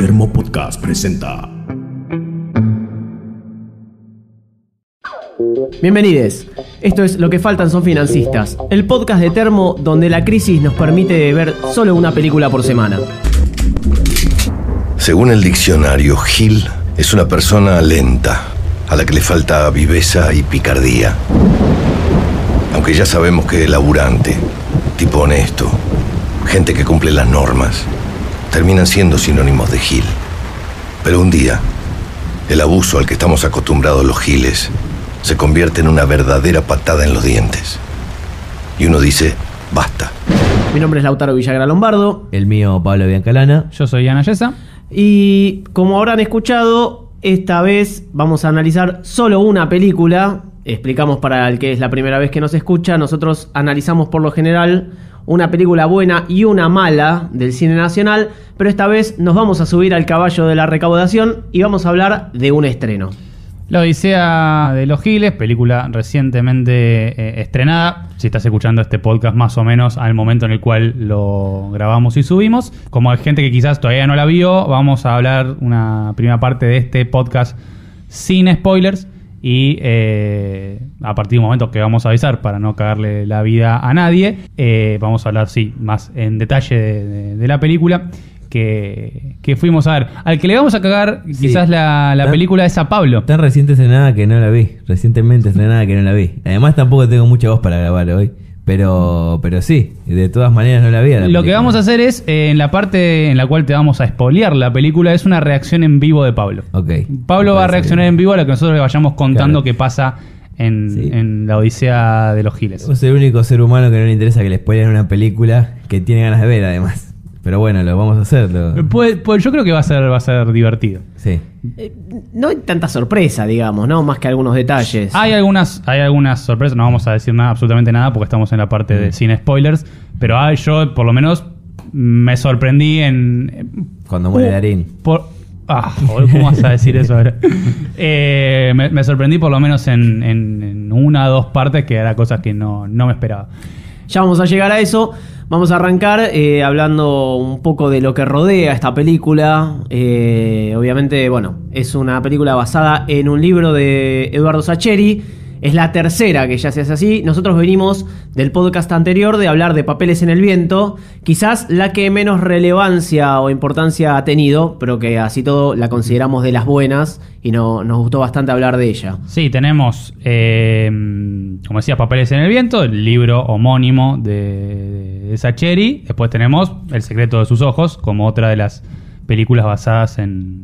Termo Podcast presenta. Bienvenidos. Esto es Lo que faltan son financistas, el podcast de Termo donde la crisis nos permite ver solo una película por semana. Según el diccionario, Gil es una persona lenta, a la que le falta viveza y picardía. Aunque ya sabemos que laburante, tipo honesto, gente que cumple las normas, terminan siendo sinónimos de Gil. Pero un día, el abuso al que estamos acostumbrados los Giles se convierte en una verdadera patada en los dientes. Y uno dice, basta. Mi nombre es Lautaro Villagra Lombardo El mío, Pablo Biancalana. Yo soy Ana Yesa. y como habrán escuchado, esta vez vamos a analizar solo una película. Explicamos para el que es la primera vez que nos escucha, nosotros analizamos por lo general una película buena y una mala del cine nacional, pero esta vez nos vamos a subir al caballo de la recaudación y vamos a hablar de un estreno. La Odisea de los Giles, película recientemente eh, estrenada. Si estás escuchando este podcast más o menos al momento en el cual lo grabamos y subimos. Como hay gente que quizás todavía no la vio, vamos a hablar una primera parte de este podcast sin spoilers. Y eh, a partir de un momento que vamos a avisar para no cagarle la vida a nadie, eh, vamos a hablar, sí, más en detalle de, de- de la película que, que fuimos a ver. Al que le vamos a cagar quizás la, la Tan- película es a Pablo. Tan reciente estrenada que no la vi. Recientemente estrenada que no la vi. Además tampoco tengo mucha voz para grabar hoy. Pero, pero sí, de todas maneras no la vi. a la Lo que vamos a hacer es, eh, en la parte en la cual te vamos a spoilear la película, es una reacción en vivo de Pablo. Ok. Pablo va a reaccionar bien. en vivo a lo que nosotros le vayamos contando Claro. que pasa en, Sí. en la Odisea de los Giles. Vos sos el único ser humano que no le interesa que le spoilen una película que tiene ganas de ver, además. Pero bueno, lo vamos a hacer. lo- Pues, pues yo creo que va a ser, va a ser divertido. Sí. Eh, no hay tanta sorpresa, digamos, ¿no? Más que algunos detalles. Hay algunas, hay algunas sorpresas, no vamos a decir nada, absolutamente nada, porque estamos en la parte de sin spoilers. Pero ah, yo, por lo menos, me sorprendí en. Cuando muere Uh, Darín. Por, ah, joder, ¿cómo vas a decir eso ahora? Eh, me, me sorprendí por lo menos en, en- en una o dos partes que era cosas que no, no me esperaba. Ya vamos a llegar a eso. Vamos a arrancar eh, hablando un poco de lo que rodea esta película. Eh, obviamente, bueno, es una película basada en un libro de Eduardo Sacheri. Es la tercera que ya se hace así. Nosotros venimos del podcast anterior de hablar de Papeles en el Viento. Quizás la que menos relevancia o importancia ha tenido, pero que así todo la consideramos de las buenas y no, nos gustó bastante hablar de ella. Sí, tenemos, eh, como decía, Papeles en el Viento, el libro homónimo de, de Sacheri. Después tenemos El secreto de sus ojos, como otra de las películas basadas en,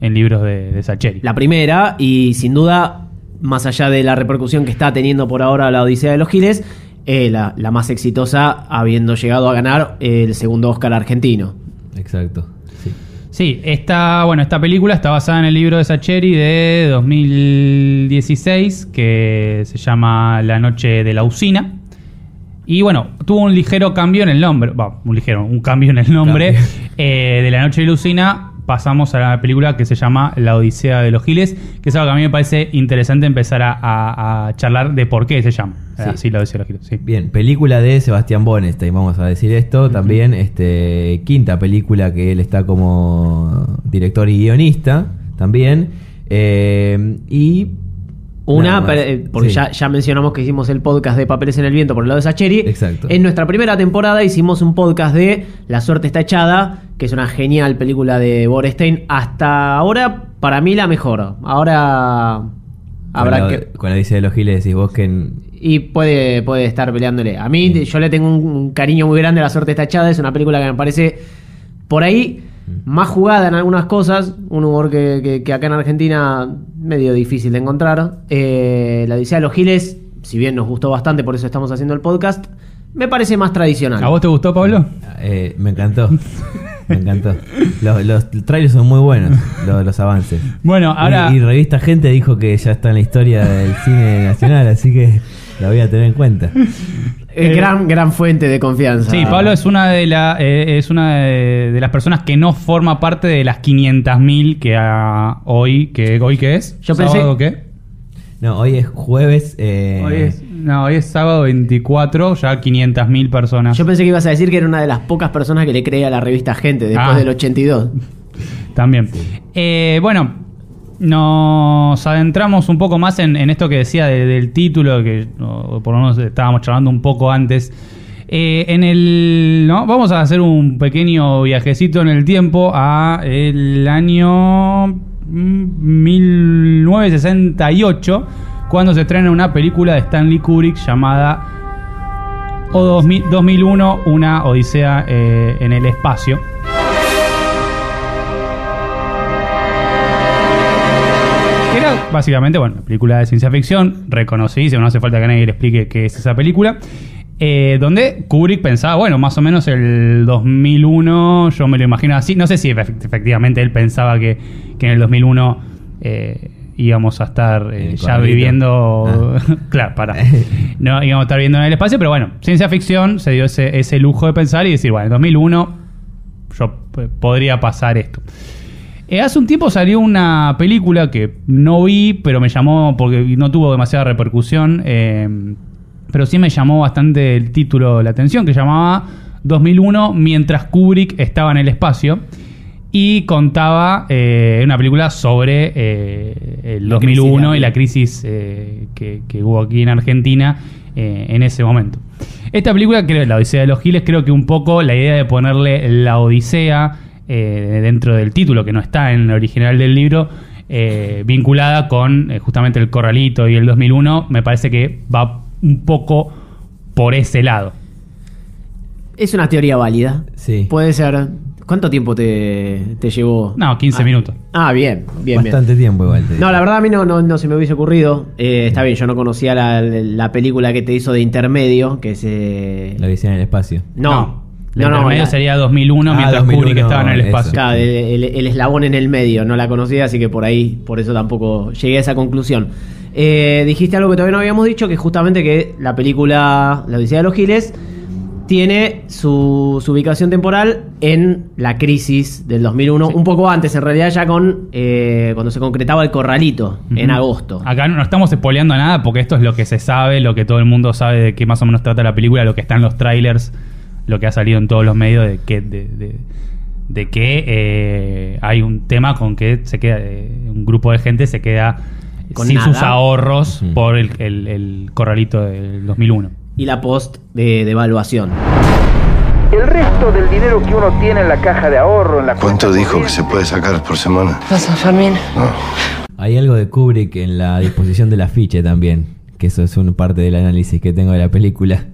en libros de, de Sacheri. La primera, y sin duda, más allá de la repercusión que está teniendo por ahora la Odisea de los Giles, eh, la, la más exitosa, habiendo llegado a ganar el segundo Oscar argentino. Exacto. Sí. Sí, esta, bueno, esta película está basada en el libro de Sacheri de 2016 que se llama La noche de la usina. Y bueno, tuvo un ligero cambio en el nombre, va, un ligero, un cambio en el nombre. Eh, de La noche de la usina pasamos a la película que se llama La Odisea de los Giles, que es algo que a mí me parece interesante empezar a, a- a charlar de por qué se llama. Sí. Así La Odisea de los Giles, sí. Bien, película de Sebastián Bonestein, vamos a decir esto. También, este, quinta película que él está como director y guionista, también. Eh, y. Una, eh, porque Sí. ya, ya mencionamos que hicimos el podcast de Papeles en el Viento por el lado de Sacheri. Exacto. En nuestra primera temporada hicimos un podcast de La suerte está echada, que es una genial película de Borestein. Hasta ahora, para mí, la mejor. Ahora habrá la, que. Con la Odisea de los Giles decís vos que. en- Y puede, puede estar peleándole. A mí, yo le tengo un, un cariño muy grande a La suerte está echada. Es una película que me parece por ahí. Más jugada en algunas cosas. Un humor que, que- que acá en Argentina medio difícil de encontrar. Eh, la Odisea de los Giles, si bien nos gustó bastante, por eso estamos haciendo el podcast, me parece más tradicional. ¿A vos te gustó, Pablo? eh, me encantó. me encantó. Los, los trailers son muy buenos, los, los avances. Bueno, ahora... Y, y Revista Gente dijo que ya está en la historia del cine nacional, así que la voy a tener en cuenta. Eh, gran, gran fuente de confianza. Sí, Pablo es una de la, eh, es una de, de las personas que no forma parte de las 500.000 que hoy, que hoy qué es? Yo pensé- ¿Sábado qué? No, hoy es jueves. eh, Hoy es, no, hoy es sábado 24, ya 500.000 personas. Yo pensé que ibas a decir que era una de las pocas personas que le cree a la revista Gente después Ah. del 82. También. Eh, bueno, nos adentramos un poco más en, esto que decía de- del título, que por lo menos estábamos charlando un poco antes. Eh, en el. ¿no? Vamos a hacer un pequeño viajecito en el tiempo a el año mm, 1968, cuando se estrena una película de Stanley Kubrick llamada O 2000 2001, una Odisea eh, en el espacio. Básicamente, bueno, película de ciencia ficción, reconocida, no hace falta que nadie le explique qué es esa película. eh, donde Kubrick pensaba, bueno, más o menos el 2001, yo me lo imagino así. No sé si efe- efectivamente él pensaba que, que en el 2001 eh, íbamos a estar eh, ya viviendo. claro, para. No íbamos a estar viviendo en el espacio, pero bueno, ciencia ficción se dio ese, ese lujo de pensar y decir, bueno, en 2001 yo p- podría pasar esto. Eh, hace un tiempo salió una película que no vi, pero me llamó porque no tuvo demasiada repercusión, eh, pero sí me llamó bastante el título la atención, que llamaba 2001 mientras Kubrick estaba en el espacio y contaba eh, una película sobre eh, el La 2001 crisis y la crisis eh, que, que hubo aquí en Argentina en ese momento. Esta película, creo, La Odisea de los Giles, creo que un poco la idea de ponerle la Odisea eh, dentro del título, que no está en el original del libro, eh, vinculada con eh, justamente el Corralito y el 2001, me parece que va un poco por ese lado. Es una teoría válida. Sí. Puede ser. ¿Cuánto tiempo te, te llevó? No, 15 Ah. minutos. Ah, bien, bien, bien. Bastante tiempo igual. te No, la verdad a mí no, no, no se me hubiese ocurrido. Eh, está bien, yo no conocía la, la película que te hizo de intermedio, que se... La odisea en el espacio. No, El no, no, la- sería 2001 Ah, mientras 2001, Kubrick estaba en el espacio. Claro, el, el- el eslabón en el medio, no la conocía, así que por ahí, por eso tampoco llegué a esa conclusión. Eh, dijiste algo que todavía no habíamos dicho, que justamente que la película La Odisea de los Giles tiene su, su ubicación temporal en la crisis del 2001, Sí. un poco antes, en realidad ya con eh, cuando se concretaba el corralito, en agosto. Acá no, no estamos spoileando nada porque esto es lo que se sabe, lo que todo el mundo sabe de qué más o menos trata la película, lo que está en los trailers, lo que ha salido en todos los medios de que de, de- de que eh, hay un tema con que se queda eh, un grupo de gente se queda Con sin nada. sus ahorros por el, el- el corralito del 2001. Y la post de, de evaluación. El resto del dinero que uno tiene en la caja de ahorro, en la ¿Cuánto dijo que se puede sacar por semana? Pasa, Fermín. Hay algo de Kubrick en la disposición del afiche también. Que eso es una parte del análisis que tengo de la película.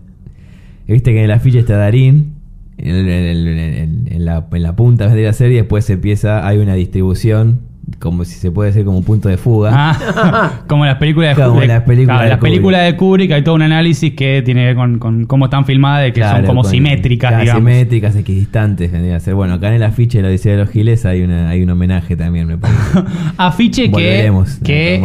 Viste que en el afiche está Darín. En, en en- la, en la punta de la serie. Después empieza. Hay una distribución. Como si se puede decir como un punto de fuga. Ah, como las películas de Como Kubrick. las películas Claro, de las Kubrick. películas de Kubrick hay todo un análisis que tiene que ver con, con cómo están filmadas, de que son como con- simétricas, claro, digamos. Simétricas, equidistantes. vendría a ser. Bueno, acá en el afiche de la Odisea de los Giles hay, una, hay un homenaje también, me parece. Afiche que, Volveremos, que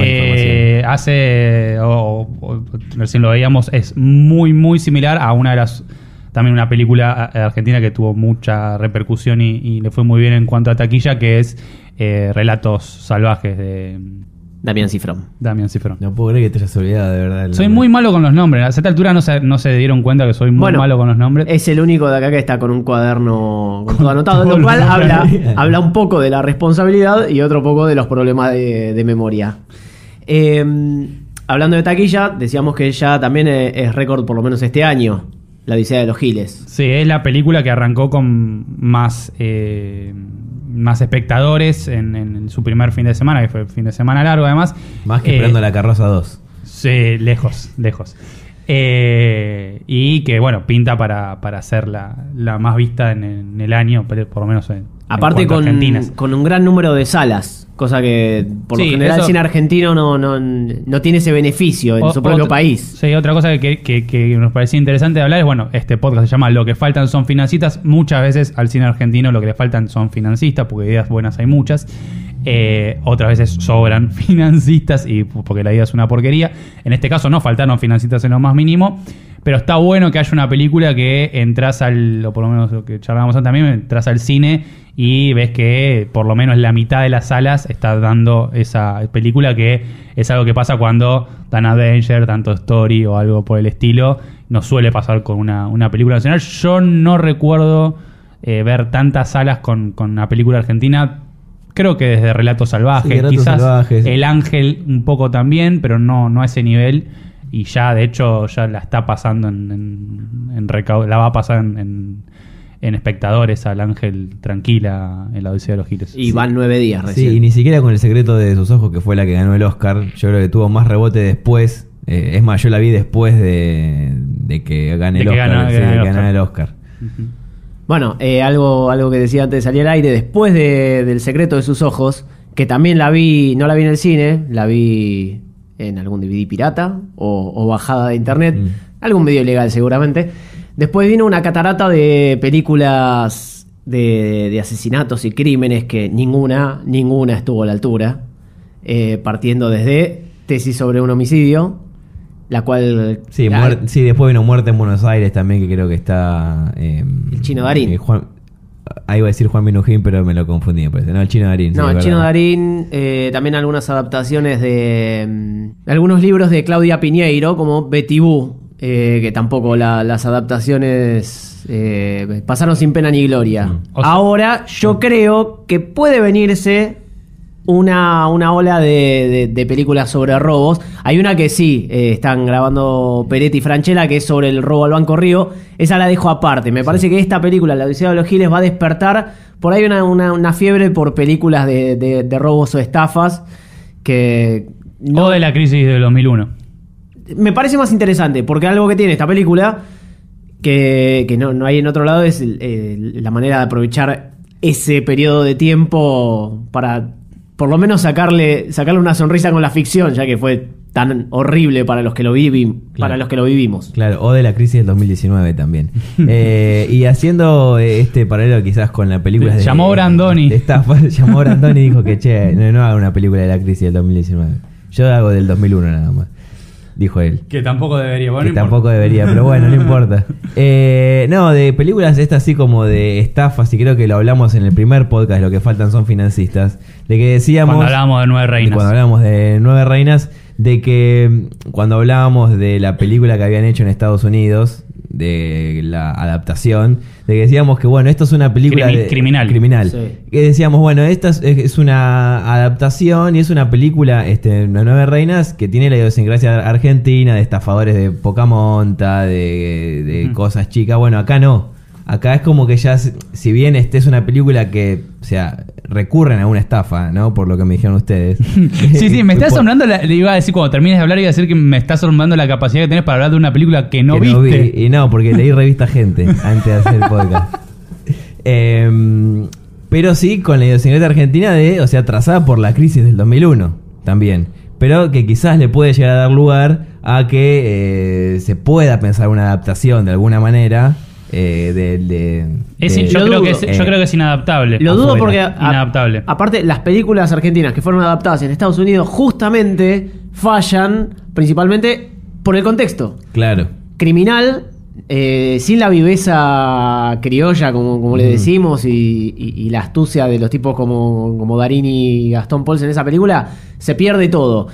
eh, hace, o, o- recién lo veíamos, es muy, muy similar a una de las, también una película eh, argentina que tuvo mucha repercusión y, y le fue muy bien en cuanto a taquilla, que es eh, Relatos Salvajes de Damián Cifrón. Damián Cifrón. No puedo creer que te hayas olvidado, de verdad. el Soy nombre. muy malo con los nombres. A esta altura no se, no se dieron cuenta que soy muy Bueno, malo con los nombres. Es el único de acá que está con un cuaderno con todo anotado, todos lo cual habla, habla un poco de la responsabilidad y otro poco de los problemas de, de memoria. Eh, hablando de taquilla, decíamos que ya también es, es récord por lo menos este año, La Odisea de los Giles. Sí, es la película que arrancó con más, eh, más espectadores en, en su primer fin de semana, que fue fin de semana largo además. Más que Eh, esperando la carroza 2. Sí, lejos, lejos. Eh, y que, bueno, pinta para, para ser la, la más vista en, en el año, pero por lo menos en, en Aparte con, un gran número de salas, cosa que por Sí, lo general eso- el cine argentino no, no, no tiene ese beneficio en O- su propio país. Sí, otra cosa que, que- que nos parecía interesante de hablar es, bueno, este podcast se llama Lo que faltan son financistas. Muchas veces al cine argentino lo que le faltan son financistas, porque ideas buenas hay muchas. Eh, otras veces sobran financistas y porque la idea es una porquería. En este caso no faltaron financistas en lo más mínimo. Pero está bueno que haya una película que entras al, o por lo menos lo que charlábamos antes también, entras al cine y ves que por lo menos la mitad de las salas está dando esa película que es algo que pasa cuando dan Avenger, tanto Story o algo por el estilo. No suele pasar con una, una película nacional. Yo no recuerdo eh, ver tantas salas con, con una película argentina. creo que desde Relatos Salvajes, Sí, Relatos quizás Salvajes. El Ángel un poco también, pero no, no a ese nivel. Y ya, de hecho, ya la está pasando en, en- en la va a pasar en, en- en espectadores al Ángel tranquila en la Odisea de los Giles. Y van nueve días Sí, recién. y ni siquiera con el secreto de sus ojos, que fue la que ganó el Oscar. Yo creo que tuvo más rebote después. Eh, es más, yo la vi después de, de que gane De el que Oscar. gana- sí, gana de el que ganara Oscar. el Oscar. Ujú. Bueno, eh, algo, algo que decía antes de salir al aire, después de- del secreto de sus ojos, que también la vi, no la vi en el cine, la vi en algún DVD pirata o, o bajada de internet, Mm. algún medio ilegal seguramente. Después vino una catarata de películas de, de asesinatos y crímenes que ninguna, ninguna estuvo a la altura, eh, partiendo desde Tesis sobre un homicidio, la cual... Sí, la- muer- sí, después vino Muerte en Buenos Aires también, que creo que está. eh, El Chino Darín. eh, Juan, ahí iba a decir Juan Minujín, pero me lo confundí, me parece. No, el Chino Darín. No, el Chino. Darín, eh, también algunas adaptaciones de mm, algunos libros de Claudia Piñeiro, como Betty Boo, eh, que tampoco la- las adaptaciones eh, pasaron sin pena ni gloria. Mm. O sea- Ahora yo creo que puede venirse una, una ola de, de- de películas sobre robos. Hay una que sí, eh, están grabando Peretti y Franchella, que es sobre el robo al Banco Río. Esa la dejo aparte. Me parece que esta película, La Odisea de los Giles, va a despertar por ahí una, una- una fiebre por películas de, de- de robos o estafas que... no- O de la crisis del 2001. Me parece más interesante, porque algo que tiene esta película, que, que no, no hay en otro lado, es el- el- la manera de aprovechar ese periodo de tiempo para por lo menos sacarle, sacarle una sonrisa con la ficción, ya que fue tan horrible para los que lo vivi- para los que lo vivimos. Claro, o de la crisis del 2019 también. Eh, y haciendo eh, este paralelo quizás con la película de... Llamó Brandoni. de estafa, llamó Brandoni y dijo que, che, no, no haga una película de la crisis del 2019. Yo hago del 2001 nada más. Dijo él. Que tampoco debería. que tampoco debería, pero bueno, no importa. Eh, no, de películas estas así como de estafas, y creo que lo hablamos en el primer podcast, lo que faltan son financistas, de que decíamos... Cuando hablábamos de Nueve de Reinas. Cuando hablábamos de Nueve Reinas, de que mm, cuando hablábamos de la película que habían hecho en Estados Unidos, de la adaptación, de que decíamos que bueno, esto es una película Crimi- de- criminal. criminal. Sí. Que decíamos, bueno, esta es, es una adaptación y es una película, este, Las Nueve Reinas, que tiene la idiosincrasia argentina, de estafadores de poca monta, de, de cosas chicas. Bueno, acá no. Acá es como que ya, si bien este es una película que, o sea, recurren a una estafa, ¿no? Por lo que me dijeron ustedes. Sí, sí, me está asombrando, la- le iba a decir cuando termines de hablar, iba a decir que me está asombrando la capacidad que tenés para hablar de una película que no que viste. vi. Y no, porque leí revista Gente antes de hacer el podcast. Em, pero sí con la idiosincrasia argentina de, o sea, trazada por la crisis del 2001 también. Pero que quizás le puede llegar a dar lugar a que eh, se pueda pensar una adaptación de alguna manera eh, de, de- Es- de- yo, creo dudo. que es, yo Eh, creo que es inadaptable. Lo dudo afuera. porque, a- Inadaptable. aparte, las películas argentinas que fueron adaptadas en Estados Unidos justamente fallan principalmente por el contexto. Claro. criminal, eh, sin la viveza criolla, como, como le Ujú. decimos, y, y- y la astucia de los tipos como, como Darín y Gastón Pauls en esa película, se pierde todo.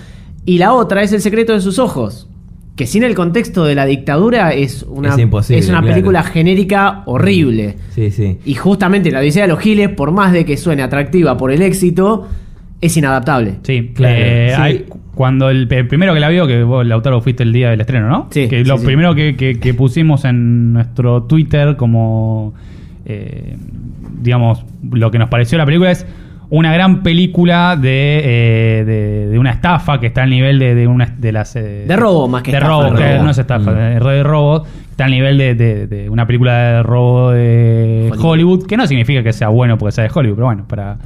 Y la otra es El secreto de sus ojos, que sin el contexto de la dictadura es una, Es una claro. película genérica horrible. Sí, sí. Y justamente la Odisea de los Giles, por más de que suene atractiva por el éxito, es inadaptable. Sí, Claro, eh, sí. hay- cuando el, el primero que la vio, que vos, Lautaro, fuiste el día del estreno, ¿no? Sí, Que lo sí. primero que, que- que pusimos en nuestro Twitter como, eh, digamos, lo que nos pareció la película es una gran película de, eh, de, de una estafa que está al nivel de, de una de las eh, De robo más que de estafa, robo, de que robo. no es estafa, Mm. de, robo está al nivel de, una película de robo de Hollywood. Hollywood, que no significa que sea bueno porque sea de Hollywood, pero bueno, para,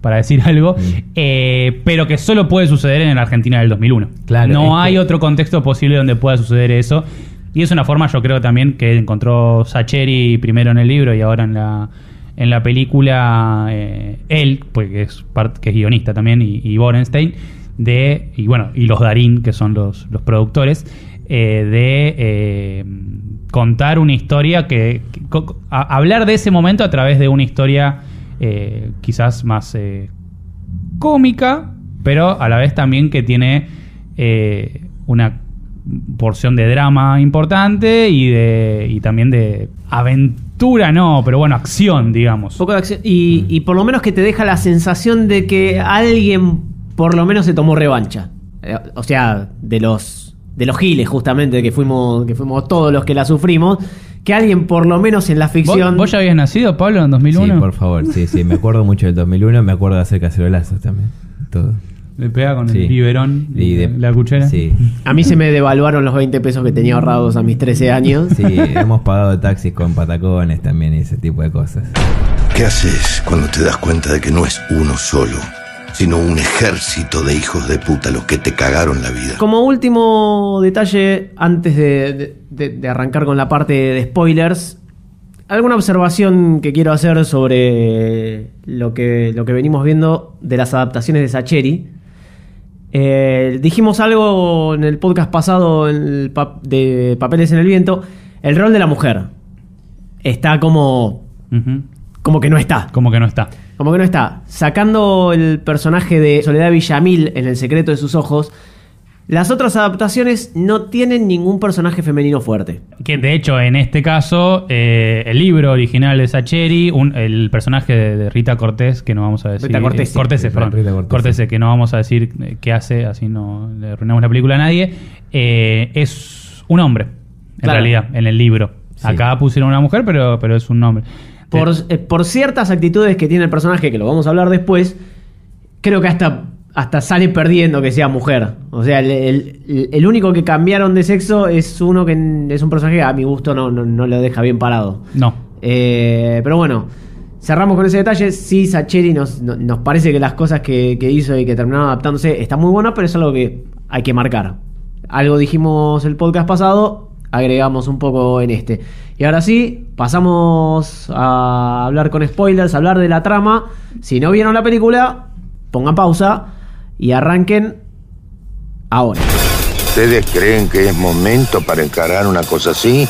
para decir algo, Mm. eh, pero que solo puede suceder en la Argentina del 2001. Claro, no hay que- otro contexto posible donde pueda suceder eso. Y es una forma, yo creo también, que encontró Sacheri primero en el libro y ahora en la, en la película, eh, él, pues que es, part- que es guionista también, y, Borenstein, de, y bueno, y los Darín, que son los, los productores, eh, de eh, contar una historia que, hablar de ese momento a través de una historia eh, quizás más cómica, pero a la vez también que tiene una porción de drama importante y de y también de aventura aventura no, pero bueno, acción, digamos. Poco de acción. Y, y por lo menos que te deja la sensación de que alguien por lo menos se tomó revancha. Eh, O sea, de los de los giles, justamente, que fuimos, que fuimos todos los que la sufrimos. Que alguien, por lo menos en la ¿Vos, ficción. vos ya habías nacido, Pablo, en 2001? Sí, por favor, sí, sí. Me acuerdo mucho del 2001, me acuerdo de hacer cacerolazos también. Todo. Le pega con Sí. el biberón Y de- la cuchara. Sí. A mí se me devaluaron los 20 pesos que tenía ahorrados a mis 13 años. Sí, hemos pagado taxis con patacones también y ese tipo de cosas. ¿Qué haces cuando te das cuenta de que no es uno solo, sino un ejército de hijos de puta los que te cagaron la vida? Como último detalle, antes de, de- de- de arrancar con la parte de spoilers, alguna observación que quiero hacer sobre lo que, lo que venimos viendo de las adaptaciones de Sacheri. Eh, dijimos algo en el podcast pasado en el de Papeles en el Viento. El rol de la mujer está como, como que no está. Como que no está. Como que no está. Sacando el personaje de Soledad Villamil en El secreto de sus ojos, las otras adaptaciones no tienen ningún personaje femenino fuerte. Que de hecho, en este caso, eh, el libro original de Sacheri, un- el personaje de, de Rita Cortés, que no vamos a decir. Rita Cortese. eh, Rita perdón. Cortese. Cortese, que no vamos a decir eh, qué hace, así no le arruinamos la película a nadie. eh, es un hombre, en Claro. realidad, en el libro. Sí. Acá pusieron una mujer, pero, pero es un hombre. Por, por ciertas actitudes que tiene el personaje, que lo vamos a hablar después, creo que hasta, hasta sale perdiendo que sea mujer. O sea, el, el- el único que cambiaron de sexo es uno que es un personaje que a mi gusto no, no, no lo deja bien parado. no. Eh, pero bueno, cerramos con ese detalle. Sí, Sacheri nos, no- nos parece que las cosas que, que hizo y que terminaron adaptándose están muy buenas, pero es algo que hay que marcar. Algo dijimos el podcast pasado, agregamos un poco en este. Y ahora sí, pasamos a hablar con spoilers, a hablar de la trama. Si no vieron la película, pongan pausa y arranquen ahora. ¿Ustedes creen que es momento para encarar una cosa así?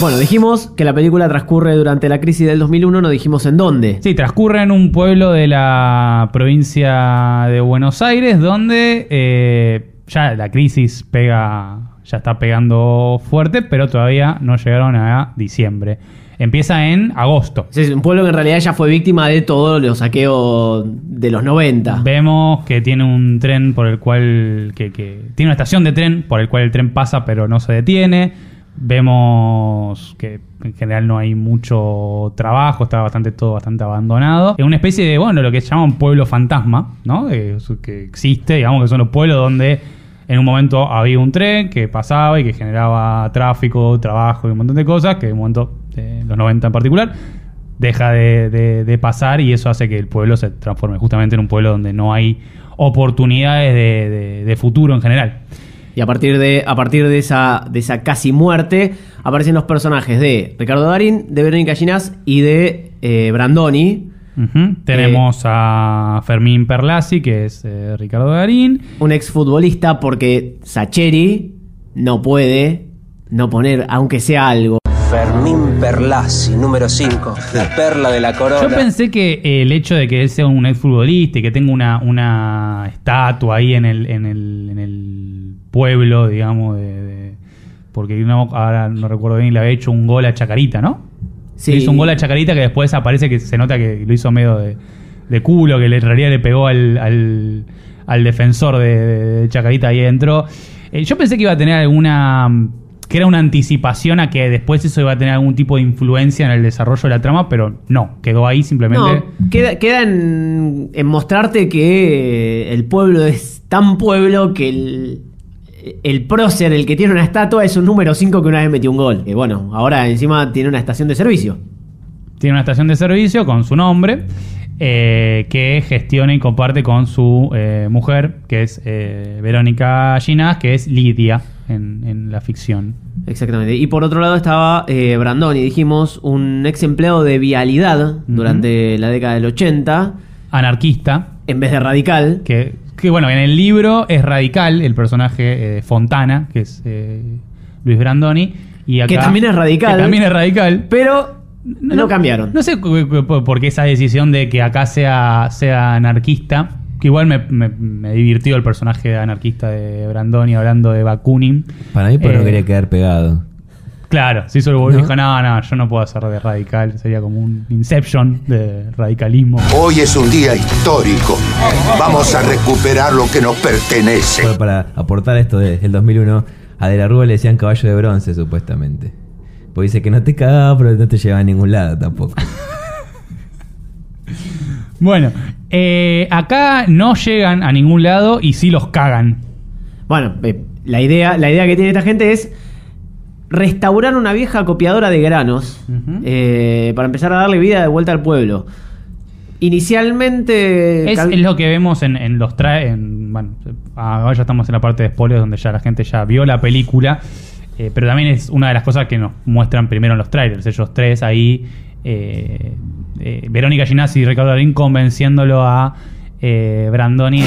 Bueno, dijimos que la película transcurre durante la crisis del 2001, no dijimos en dónde. Sí, transcurre en un pueblo de la provincia de Buenos Aires donde eh, ya la crisis pega, ya está pegando fuerte, pero todavía no llegaron a diciembre. Empieza en agosto. Es un pueblo que en realidad ya fue víctima de todos los saqueos de los 90. Vemos que tiene un tren por el cual. Que, que- tiene una estación de tren por el cual el tren pasa, pero no se detiene. Vemos que en general no hay mucho trabajo, está bastante todo bastante abandonado. Es una especie de, bueno, lo que se llama un pueblo fantasma, ¿no? Que existe, digamos que son los pueblos donde en un momento había un tren que pasaba y que generaba tráfico, trabajo y un montón de cosas, que en un momento, eh, los 90 en particular, deja de, pasar y eso hace que el pueblo se transforme justamente en un pueblo donde no hay oportunidades de, de- de futuro en general. Y a partir de, a partir de esa, de esa casi muerte, aparecen los personajes de Ricardo Darín, de Verónica Ginás y de eh, Brandoni, Ujú. Tenemos a Fermín Perlasi, que es eh, Ricardo Darín. un exfutbolista, porque Sacheri no puede no poner, aunque sea algo. Fermín Perlasi, número 5, la perla de la corona. Yo pensé que eh, el hecho de que él sea un exfutbolista y que tenga una, una estatua ahí en el, en el, en el pueblo, digamos, de, de- porque no, ahora no recuerdo bien, le había hecho un gol a Chacarita, ¿no? Sí. Le hizo un gol a Chacarita que después aparece que se nota que lo hizo medio de, de culo, que en realidad le pegó al, al, al defensor de, de Chacarita ahí adentro. Eh, yo pensé que iba a tener alguna. que era una anticipación a que después eso iba a tener algún tipo de influencia en el desarrollo de la trama, pero no, quedó ahí simplemente. No, queda, queda en, en mostrarte que el pueblo es tan pueblo que el, el prócer, el que tiene una estatua, es un número 5 que una vez metió un gol. Y bueno, ahora encima tiene una estación de servicio. Tiene una estación de servicio con su nombre. eh, que gestiona y comparte con su eh, mujer, que es eh, Verónica Ginás, que es Lidia en, en la ficción. Exactamente. Y por otro lado estaba eh, Brandoni, dijimos, un ex empleado de vialidad durante la década del 80, Anarquista, en vez de radical. que, que, bueno, en el libro es radical el personaje eh, Fontana, que es eh, Luis Brandoni. Y acá, Que también es radical. que también es radical. Pero no, cambiaron. No sé por qué esa decisión de que acá sea, sea anarquista. Que igual me, me- me divirtió el personaje anarquista de Brandoni hablando de Bakunin. Para mí, porque Eh, no quería quedar pegado. Claro, se hizo el boludo y ¿No? dijo, no, no, yo no puedo hacer de radical, sería como un Inception de radicalismo. Hoy es un día histórico. Vamos a recuperar lo que nos pertenece. Para aportar esto del 2001, a De la Rúa le decían caballo de bronce, supuestamente. Pues dice que no te cagaba, pero no te llevaba a ningún lado tampoco. Bueno, eh, acá no llegan a ningún lado y sí los cagan. Bueno, eh, la idea, la idea que tiene esta gente es restaurar una vieja copiadora de granos eh, para empezar a darle vida de vuelta al pueblo. Inicialmente. Es, lo que vemos en, en los trailers. Bueno, ahora ya estamos en la parte de spoilers donde ya la gente ya vio la película. eh, pero también es una de las cosas que nos muestran primero en los trailers. Ellos tres ahí. eh, Verónica Ginazzi y Ricardo Darín convenciéndolo a eh, Brandoni.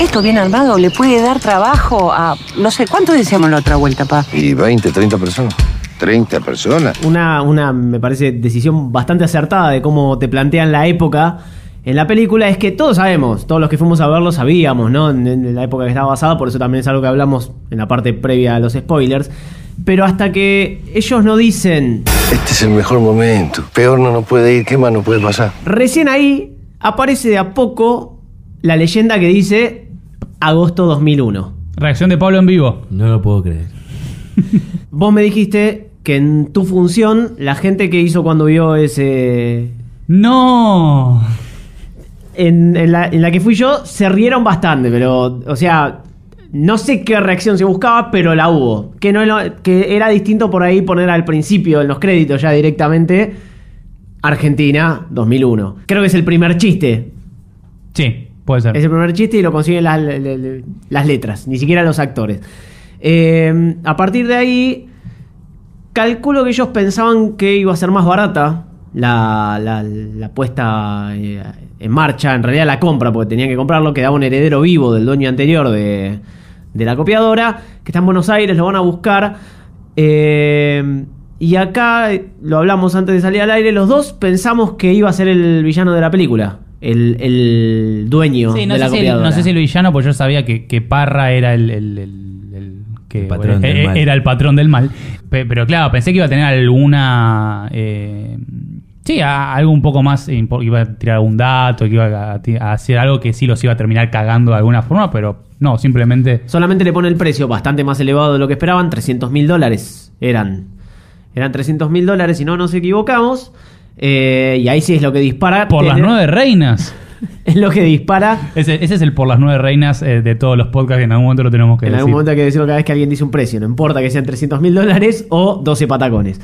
Esto bien armado le puede dar trabajo a, no sé, ¿cuánto decíamos la otra vuelta, pa? Y 20, 30 personas. 30 personas. una, una, me parece, decisión bastante acertada de cómo te plantean la época en la película es que todos sabemos, todos los que fuimos a verlo sabíamos, ¿no? En, en la época que estaba basada, por eso también es algo que hablamos en la parte previa a los spoilers. Pero hasta que ellos no dicen, Este es el mejor momento. Peor no nos puede ir. ¿Qué más nos puede pasar? recién ahí aparece de a poco la leyenda que dice agosto 2001. Reacción de Pablo en vivo. No lo puedo creer. Vos me dijiste que en tu función, la gente que hizo cuando vio ese, ¡No! en, en la, en la que fui yo se rieron bastante, pero, o sea, no sé qué reacción se buscaba, pero la hubo. Que, no, que era distinto por ahí poner al principio en los créditos ya directamente Argentina 2001. Creo que es el primer chiste. Sí, puede ser. Es el primer chiste y lo consiguen las, letras, ni siquiera los actores. Eh, a partir de ahí, calculo que ellos pensaban que iba a ser más barata la, la- puesta eh, en marcha, en realidad la compra, porque tenían que comprarlo, quedaba un heredero vivo del dueño anterior de, de la copiadora, que está en Buenos Aires, lo van a buscar. Eh, y acá, lo hablamos antes de salir al aire, los dos pensamos que iba a ser el villano de la película. El, el dueño Sí, no, de la si, el- no sé si el villano, pues yo sabía que, que Parra era el, el- el- el que El patrón bueno, del eh, mal. era el patrón del mal. Pe- Pero claro, pensé que iba a tener alguna eh, sí, a- algo un poco más iba a tirar algún dato, que iba a, a hacer algo que sí los iba a terminar cagando de alguna forma, pero no, simplemente Solamente le pone el precio bastante más elevado de lo que esperaban, 300 mil dólares eran. Eran 300 mil dólares, si no nos equivocamos. Eh, y ahí sí es lo que dispara. por las nueve reinas. Es lo que dispara. Ese, ese es el por las nueve reinas eh, de todos los podcasts que en algún momento lo tenemos que En decir. algún momento hay que decirlo cada vez que alguien dice un precio. No importa que sean 300 mil dólares o 12 patacones.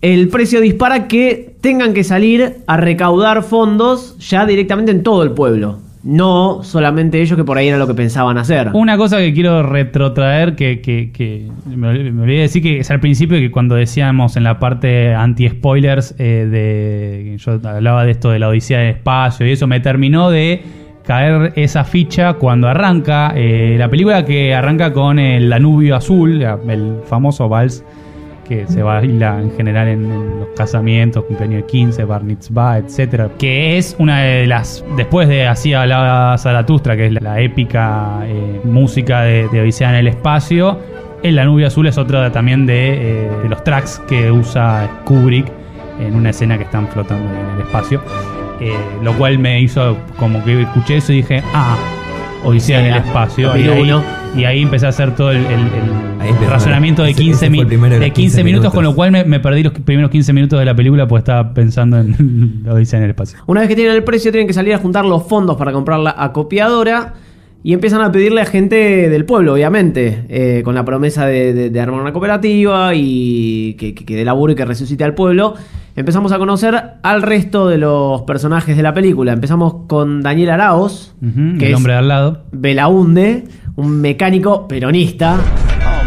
El precio dispara que tengan que salir a recaudar fondos ya directamente en todo el pueblo. No solamente ellos que por ahí era lo que pensaban hacer. Una cosa que quiero retrotraer, que, que, me, ol- me olvidé decir que es al principio que cuando decíamos en la parte anti-spoilers, eh, de yo hablaba de esto de la Odisea del Espacio y eso, me terminó de caer esa ficha cuando arranca eh, la película que arranca con el Danubio Azul, el famoso vals que se baila en general en, en los casamientos, cumpleaños de 15, bar mitzvah, etcétera, que es una de las después de así hablaba Zaratustra, que es la, la épica eh, música de, de Odisea en el espacio. El Danubio Azul es otra también de, eh, de los tracks que usa Kubrick en una escena que están flotando en el espacio. Eh, lo cual me hizo como que escuché eso y dije, ah, Odisea en el espacio. Y ahí, 2001. y ahí empecé a hacer todo el, el- el Ahí empezó. razonamiento de Ese- 15, ese fue el mi- primero de de los 15 15 minutos, minutos. con lo cual me, me perdí los primeros 15 minutos de la película pues estaba pensando en Odisea en el espacio. Una vez que tienen el precio, tienen que salir a juntar los fondos para comprar la acopiadora. Y empiezan a pedirle a gente del pueblo, obviamente, eh, con la promesa de, de- de armar una cooperativa y que, que, que dé laburo y que resucite al pueblo. Empezamos a conocer al resto de los personajes de la película. Empezamos con Daniel Araos, que el es hombre de al lado. Belaunde, un mecánico peronista.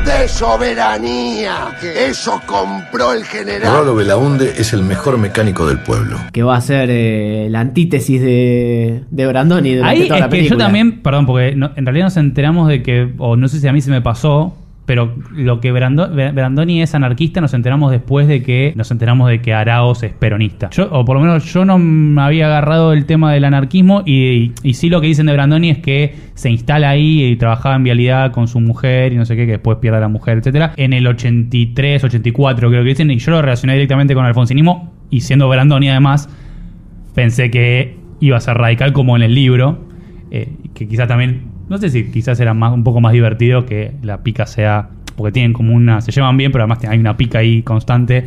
¡De soberanía! Eso compró el general. Rolo Belaunde es el mejor mecánico del pueblo. que va a ser eh, la antítesis de, de Brandoni durante Ahí toda es la que yo película. también, perdón, porque no- en realidad nos enteramos de que, o no sé si a mí se me pasó, pero lo que Brando- Brandoni es anarquista nos enteramos después de que nos enteramos de que Araos es peronista. Yo, o por lo menos yo no me había agarrado el tema del anarquismo y, y sí lo que dicen de Brandoni es que se instala ahí y trabajaba en vialidad con su mujer y no sé qué, que después pierde a la mujer, etcétera. En el 83, 84 creo que dicen, y yo lo relacioné directamente con alfonsinismo y siendo Brandoni además, pensé que iba a ser radical como en el libro, eh, que quizá también, no sé si quizás era más, un poco más divertido que la pica sea, porque tienen como una, se llevan bien, pero además hay una pica ahí constante.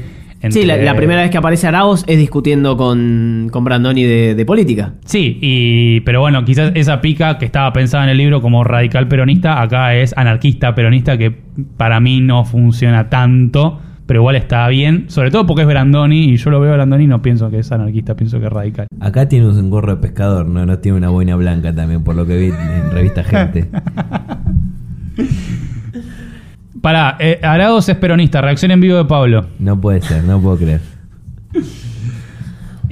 Sí, la, primera vez que aparece Araos es discutiendo con, con Brandoni de, de política. Sí, y, pero bueno, quizás esa pica que estaba pensada en el libro como radical peronista, acá es anarquista peronista, que para mí no funciona tanto, pero igual está bien, sobre todo porque es Brandoni, y yo lo veo a Brandoni y no pienso que es anarquista, pienso que es radical. Acá tiene un gorro de pescador, no, no tiene una boina blanca también, por lo que vi en revista Gente. Pará, eh, Arados es peronista, reacción en vivo de Pablo. No puede ser, no puedo creer.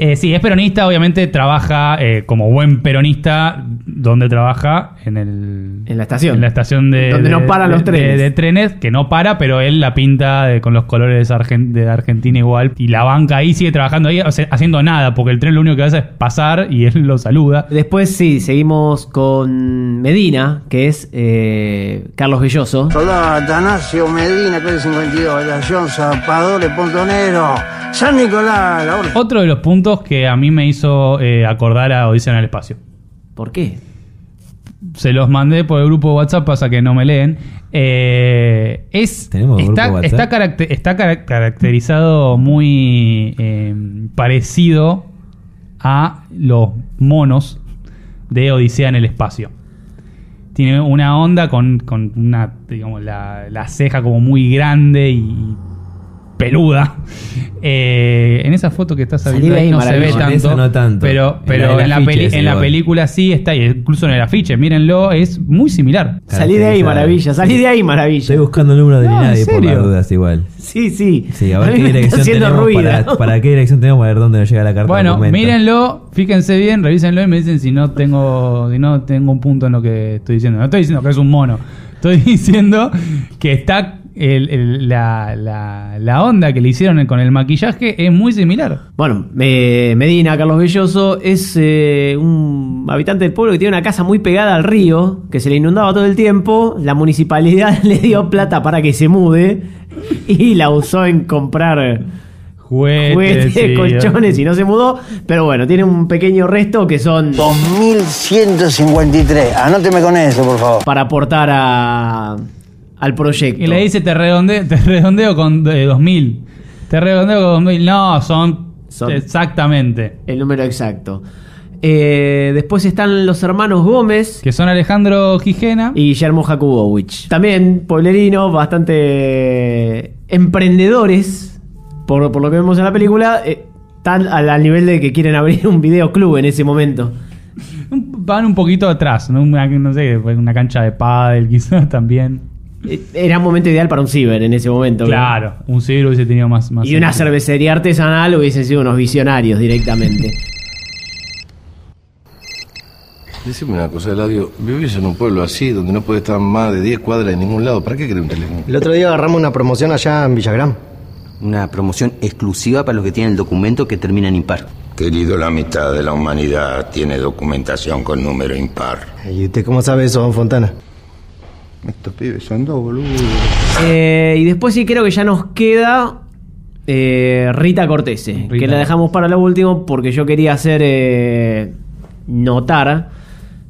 Eh, sí, es peronista, obviamente trabaja eh, como buen peronista, donde trabaja en el... En la estación. En la estación de... Donde no paran de- los trenes. De, de trenes, que no para, pero él la pinta de- con los colores argen- de Argentina igual. Y la banca ahí sigue trabajando ahí, o sea, haciendo nada, porque el tren lo único que hace es pasar y él lo saluda. Después sí, seguimos con Medina, que es eh, Carlos Belloso. Soldado Atanasio Medina, calle 52, Estación Zapadores, Pontonero, San Nicolás, la. Otro de los puntos que a mí me hizo eh, acordar a Odisea en el Espacio. ¿Por qué? se los mandé por el grupo de WhatsApp, pasa que no me leen. Eh, es, ¿Tenemos está, está, caracte- está cara- caracterizado muy eh, parecido a los monos de Odisea en el espacio. Tiene una onda con, con una, digamos, la, la ceja como muy grande y peluda. Eh, en esa foto que estás viendo ahí ahí, no se ve tanto, no pero, En pero la en, la, del afiche peli- ese en la igual. película sí está, y incluso en el afiche, mírenlo, es muy similar. Salí de ahí, maravilla. Salí de ahí, maravilla. Estoy buscando el número de No, ¿en nadie por las dudas igual. Sí, sí. Sí, a ver qué dirección haciendo tenemos ruido. para, para qué dirección tenemos para ver dónde nos llega la carta. Bueno, mírenlo, fíjense bien, revísenlo y me dicen si no tengo si no tengo un punto en lo que estoy diciendo. No estoy diciendo que es un mono. Estoy diciendo que está el- el- la, la- la onda que le hicieron con el maquillaje es muy similar. Bueno, eh, Medina, Carlos Belloso, es eh, un habitante del pueblo que tiene una casa muy pegada al río, que se le inundaba todo el tiempo. La municipalidad le dio plata para que se mude y la usó en comprar Juguetes, juguetes, sí, colchones y no se mudó. Pero bueno, tiene un pequeño resto que son 2153. Anóteme con eso, por favor. para aportar a, al proyecto. Y le dice te redondeo, te redondeo con eh, 2000. Te redondeo con 2000. No, son, Son- exactamente. el número exacto. Eh, después están los hermanos Gómez. Que son Alejandro Gijena. y Guillermo Jakubowicz. También pueblerinos, bastante emprendedores, por, por lo que vemos en la película, eh, están al, al nivel de que quieren abrir un videoclub en ese momento. Van un poquito atrás, ¿no? Una- no sé, una cancha de pádel quizás también. Eh, Era un momento ideal para un ciber en ese momento. Claro, un siglo hubiese tenido más... más Y una sentido. cervecería artesanal hubiesen sido unos visionarios directamente. Decime una cosa, Eladio. Vivís en un pueblo así, donde no puede estar más de 10 cuadras en ningún lado. ¿Para qué querés un teléfono? El otro día agarramos una promoción allá en Villagrán. Una promoción exclusiva para los que tienen el documento que termina en impar. Querido, la mitad de la humanidad tiene documentación con número impar. ¿Y usted cómo sabe eso, don Fontana? Estos pibes son dos boludos. Eh, y después sí creo que ya nos queda eh, Rita Cortese, que la dejamos para lo último porque yo quería hacer eh, notar,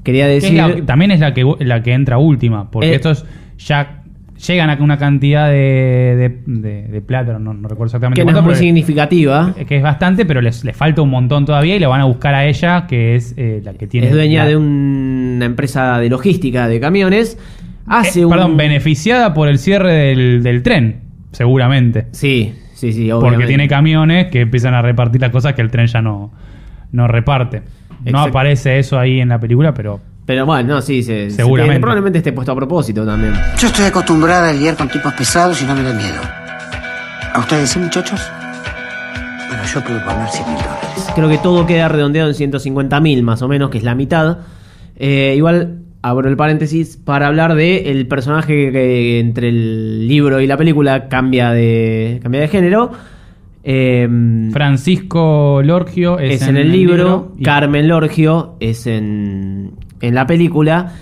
quería es decir... la- también es la que, la que entra última, porque Eh. estos ya llegan a una cantidad de, de, de- de plata, no, no recuerdo exactamente que no es muy significativa. que es bastante, pero les, les falta un montón todavía y la van a buscar a ella, que es eh, la que tiene... es dueña la- de una empresa de logística de camiones. Hace Eh, un... Perdón, beneficiada por el cierre del, del tren, seguramente. Sí, sí, sí, Porque tiene camiones que empiezan a repartir las cosas que el tren ya no, no reparte. No aparece eso ahí en la película, pero Pero bueno, no, sí, se, se Seguramente. tiene- probablemente esté puesto a propósito también. Yo estoy acostumbrada a lidiar con tipos pesados y no me da miedo. ¿A ustedes sí, muchachos? Bueno, yo puedo poner 100 mil dólares. Creo que todo queda redondeado en 150 mil más o menos, que es la mitad. Eh, igual abro el paréntesis, para hablar de el personaje que entre el libro y la película cambia de, cambia de género. Eh, Francisco Lorgio es, es en el libro, Carmen Lorgio es en, en la película.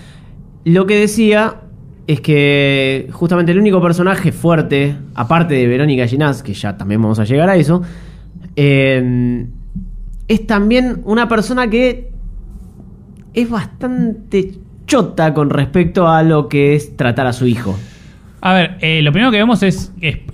Lo que decía es que justamente el único personaje fuerte, aparte de Verónica Ginás, que ya también vamos a llegar a eso, eh, es también una persona que es bastante chota con respecto a lo que es tratar a su hijo. A ver, eh, lo primero que vemos es que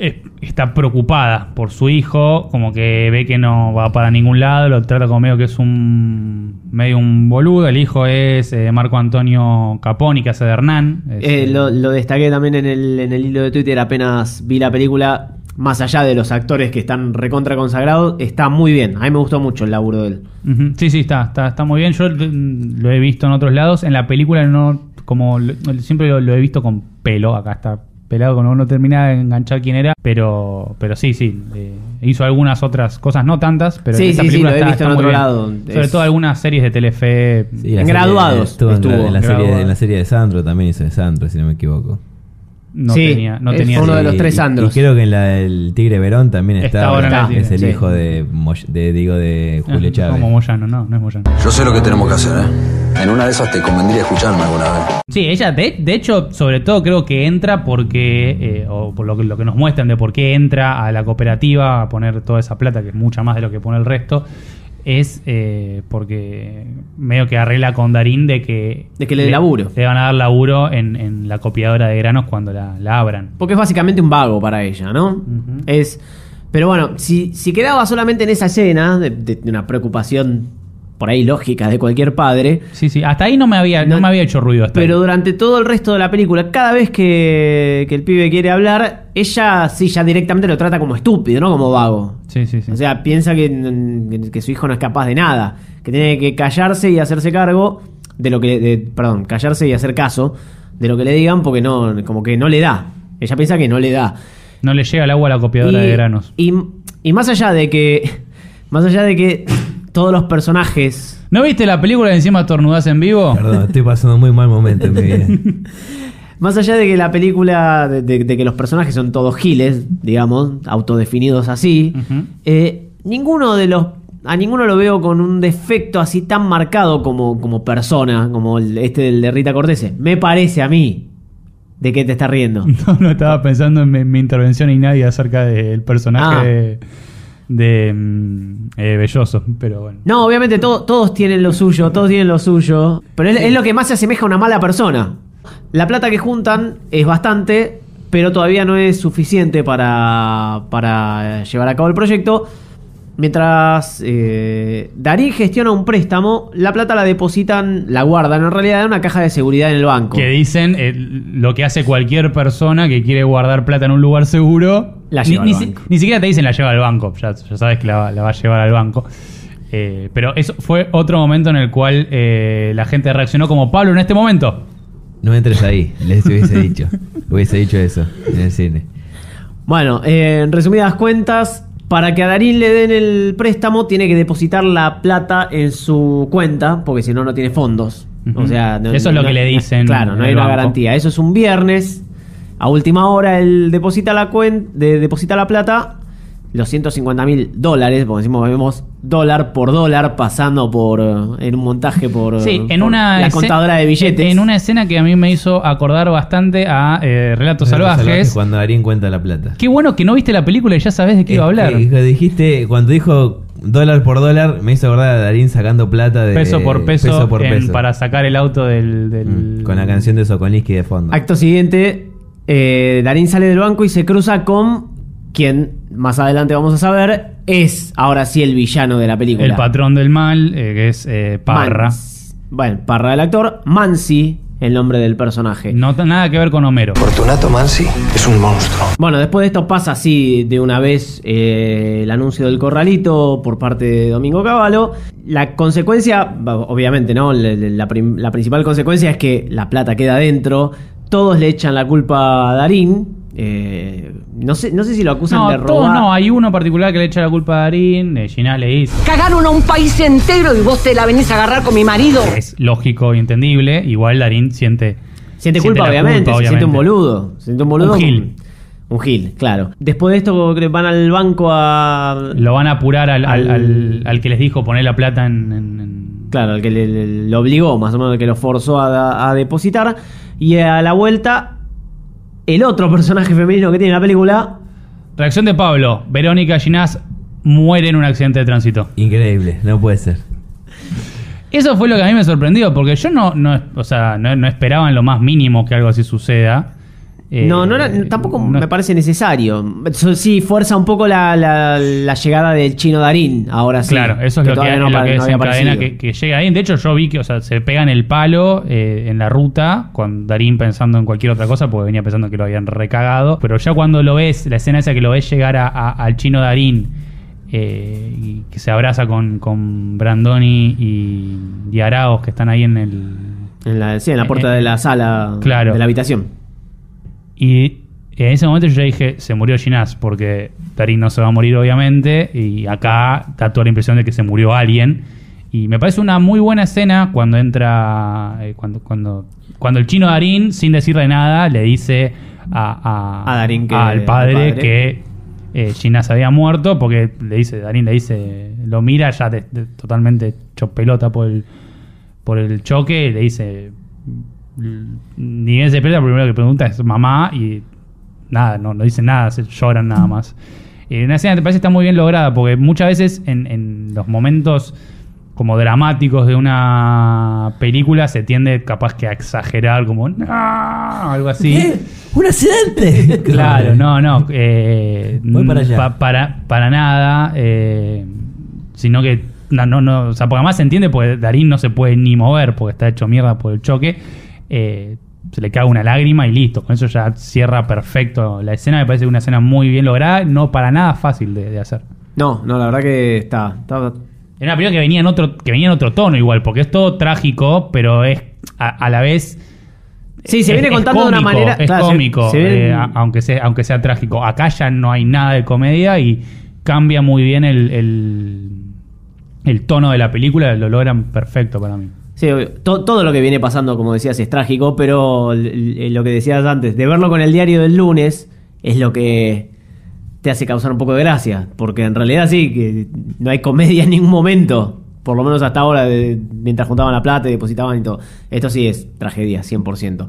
está preocupada por su hijo, como que ve que no va para ningún lado, lo trata como medio que es un medio un boludo. El hijo es eh, Marco Antonio Caponi, que hace de Hernán. Es, eh, lo, lo destaqué también en el, en el hilo de Twitter apenas vi la película. Más allá de los actores que están recontra consagrados, está muy bien. A mí me gustó mucho el laburo de él. Ujú, Sí, sí, está, está, está muy bien. Yo mm, lo he visto en otros lados. En la película no, como lo- siempre lo, lo he visto con pelo. Acá está pelado cuando uno termina de enganchar quién era. Pero, pero sí, sí. eh, hizo algunas otras cosas, no tantas, pero Sí, en esta sí, sí, lo he visto está en otro bien. lado. Sobre Es- todo algunas series de Telefe. Sí, En Graduados estuvo en, la, en la serie, en la serie de Sandro también hizo de Sandro, si no me equivoco. No Sí, tenía, no es tenía uno de los tres Y- Sandros. Y, creo que en la del Tigre Verón también Está está. ahora es el sí. hijo de, Moy- de digo de Julio Chávez. Como Moyano, no, no es Moyano. Yo sé lo que tenemos que hacer, ¿eh? En una de esas te convendría escucharme alguna vez. Sí, ella de, de hecho, sobre todo creo que entra porque, eh, o por lo que, lo que nos muestran de por qué entra a la cooperativa a poner toda esa plata, que es mucha más de lo que pone el resto, es eh, porque medio que arregla con Darín de que... De que le dé laburo. Le van a dar laburo en, en la copiadora de granos cuando la, la abran. Porque es básicamente un vago para ella, ¿no? Es. Pero bueno, si, si quedaba solamente en esa escena, de- de una preocupación por ahí lógica de cualquier padre. Sí, sí, hasta ahí no me había, no, No- me había hecho ruido. Hasta Pero ahí. durante todo el resto de la película, cada vez que, que el pibe quiere hablar, ella sí ya directamente lo trata como estúpido, no como vago. Sí, sí, sí. O sea, piensa que, que- que su hijo no es capaz de nada, que tiene que callarse y hacerse cargo de lo que, de- perdón, callarse y hacer caso de lo que le digan porque no, como que no le da. Ella piensa que no le da. no le llega el agua a la copiadora de granos. Y, y más allá de que, más allá de que todos los personajes ¿No viste la película de encima tornudas en vivo? Perdón, estoy pasando un muy mal momento en mi vida. Más allá de que la película, de, de- de que los personajes son todos giles, digamos, autodefinidos así, eh, ninguno de los. A ninguno lo veo con un defecto así tan marcado como, como persona, como el- este del de Rita Cortese. Me parece a mí. ¿De qué te estás riendo? No, no estaba pensando en mi, mi intervención y nadie acerca del personaje Ah. de, de, mm, eh, Belloso, pero bueno. No, obviamente to- todos tienen lo suyo, todos tienen lo suyo. Pero es, es lo que más se asemeja a una mala persona. La plata que juntan es bastante, pero todavía no es suficiente para, para llevar a cabo el proyecto. Mientras eh, Darín gestiona un préstamo, la plata la depositan, la guardan en realidad en una caja de seguridad en el banco. Que dicen eh, lo que hace cualquier persona que quiere guardar plata en un lugar seguro. La ni, lleva al ni si- banco. ni siquiera te dicen la lleva al banco, ya, ya sabes que la, va- la va a llevar al banco. Eh, pero eso fue otro momento en el cual eh, la gente reaccionó como Pablo en este momento. No entres ahí, les hubiese dicho. Hubiese dicho eso en el cine. Bueno, eh, en resumidas cuentas, para que a Darín le den el préstamo, tiene que depositar la plata en su cuenta, porque si no, no tiene fondos. O sea, no- Eso es lo no- que le dicen Claro, no hay el una banco. garantía. Eso es un viernes. A última hora, él deposita la cuenta, deposita la plata, los 150 mil dólares, porque decimos, vemos dólar por dólar pasando por eh, en un montaje por, Sí, por en una la contadora de billetes. En una escena que a mí me hizo acordar bastante a eh, Relatos Salvajes. Cuando Darín cuenta la plata. Qué bueno que no viste la película y ya sabes de qué iba a hablar. Eh, que dijiste, cuando dijo dólar por dólar, me hizo acordar a Darín sacando plata de peso por peso, por en- peso. para sacar el auto del... del- Mm, Con la canción de Sokolinsky de fondo. Acto siguiente, eh, Darín sale del banco y se cruza con quien más adelante vamos a saber es ahora sí el villano de la película. el patrón del mal, eh, que es eh, Parra. Mans- Bueno, Parra del actor, Mansi, el nombre del personaje. No tiene nada que ver con Homero. Fortunato Mansi es un monstruo. Bueno, después de esto pasa así de una vez eh, el anuncio del corralito por parte de Domingo Cavallo. La consecuencia, obviamente, ¿no? La, la principal consecuencia es que la plata queda adentro. Todos le echan la culpa a Darín. Eh, no, sé, no sé si lo acusan No, de todos robar. no, hay uno en particular que le echa la culpa a Darín, eh, Ginás le dice. Cagaron a un país entero y vos te la venís a agarrar con mi marido. Es lógico y entendible, igual Darín siente... Siente culpa, obviamente. culpa, Se siente un boludo. Se siente un boludo. Un gil. Un gil, claro. Después de esto, van al banco a. Lo van a apurar al, al- Al- al- al que les dijo poner la plata en... en- en- Claro, al que le, le- lo obligó, más o menos, el que lo forzó a, a depositar. Y a la vuelta, el otro personaje femenino que tiene la película. Reacción de Pablo. Verónica Ginás muere en un accidente de tránsito. Increíble, no puede ser. Eso fue lo que a mí me sorprendió, porque yo no, no, o sea, no, no esperaba en lo más mínimo que algo así suceda. Eh, no, no era- tampoco no- me parece necesario. Eso sí, fuerza un poco la, la- la llegada del chino Darín, ahora sí. Claro, eso es lo que, no lo que desencadena que, que llega ahí. De hecho, yo vi que o sea, se pegan el palo eh, en la ruta con Darín pensando en cualquier otra cosa, porque venía pensando que lo habían recagado. Pero ya cuando lo ves, la escena esa que lo ves llegar a- a- al chino Darín eh, y que se abraza con, con Brandoni y, y Araos que están ahí en el. En la, sí, en la puerta de la sala claro. de la habitación. Y en ese momento yo ya dije, se murió Ginás, porque Darín no se va a morir obviamente, y acá da toda la impresión de que se murió alguien. Y me parece una muy buena escena cuando entra, eh, cuando, cuando, cuando el chino Darín, sin decirle nada, le dice a, a- A Darín que- al padre, que eh, Ginás había muerto, porque le dice, Darín le dice, lo mira ya de- de- totalmente hecho pelota por el, por el choque, y le dice, ni bien se despierta, lo primero que pregunta es mamá y nada, no, no dice nada, se lloran nada más. Y una escena que te parece está muy bien lograda, porque muchas veces en, en los momentos como dramáticos de una película se tiende capaz que a exagerar, como "No", algo así. ¡Un accidente! Claro, no, no. eh, Voy para allá. pa- para, para nada. eh, sino que. No, no, no. O sea, porque además se entiende porque Darín no se puede ni mover porque está hecho mierda por el choque. Eh, se le cae una lágrima y listo. Con eso ya cierra perfecto la escena. Me parece una escena muy bien lograda. No para nada fácil de, de hacer. No, no, la verdad que está. está- Era una película que venía en otro, que venía en otro tono igual, porque es todo trágico, pero es a, a la vez. Sí, se es- viene contando de una cómico, manera- Es claro, cómico, se eh, aunque, sea, aunque sea trágico. Acá ya no hay nada de comedia y cambia muy bien el, el, el tono de la película, lo logran perfecto para mí. Todo lo que viene pasando, como decías, es trágico, pero lo que decías antes, de verlo con el diario del lunes, es lo que te hace causar un poco de gracia. Porque en realidad sí, que no hay comedia en ningún momento. Por lo menos hasta ahora, de- mientras juntaban la plata y depositaban y todo. Esto sí es tragedia, 100%.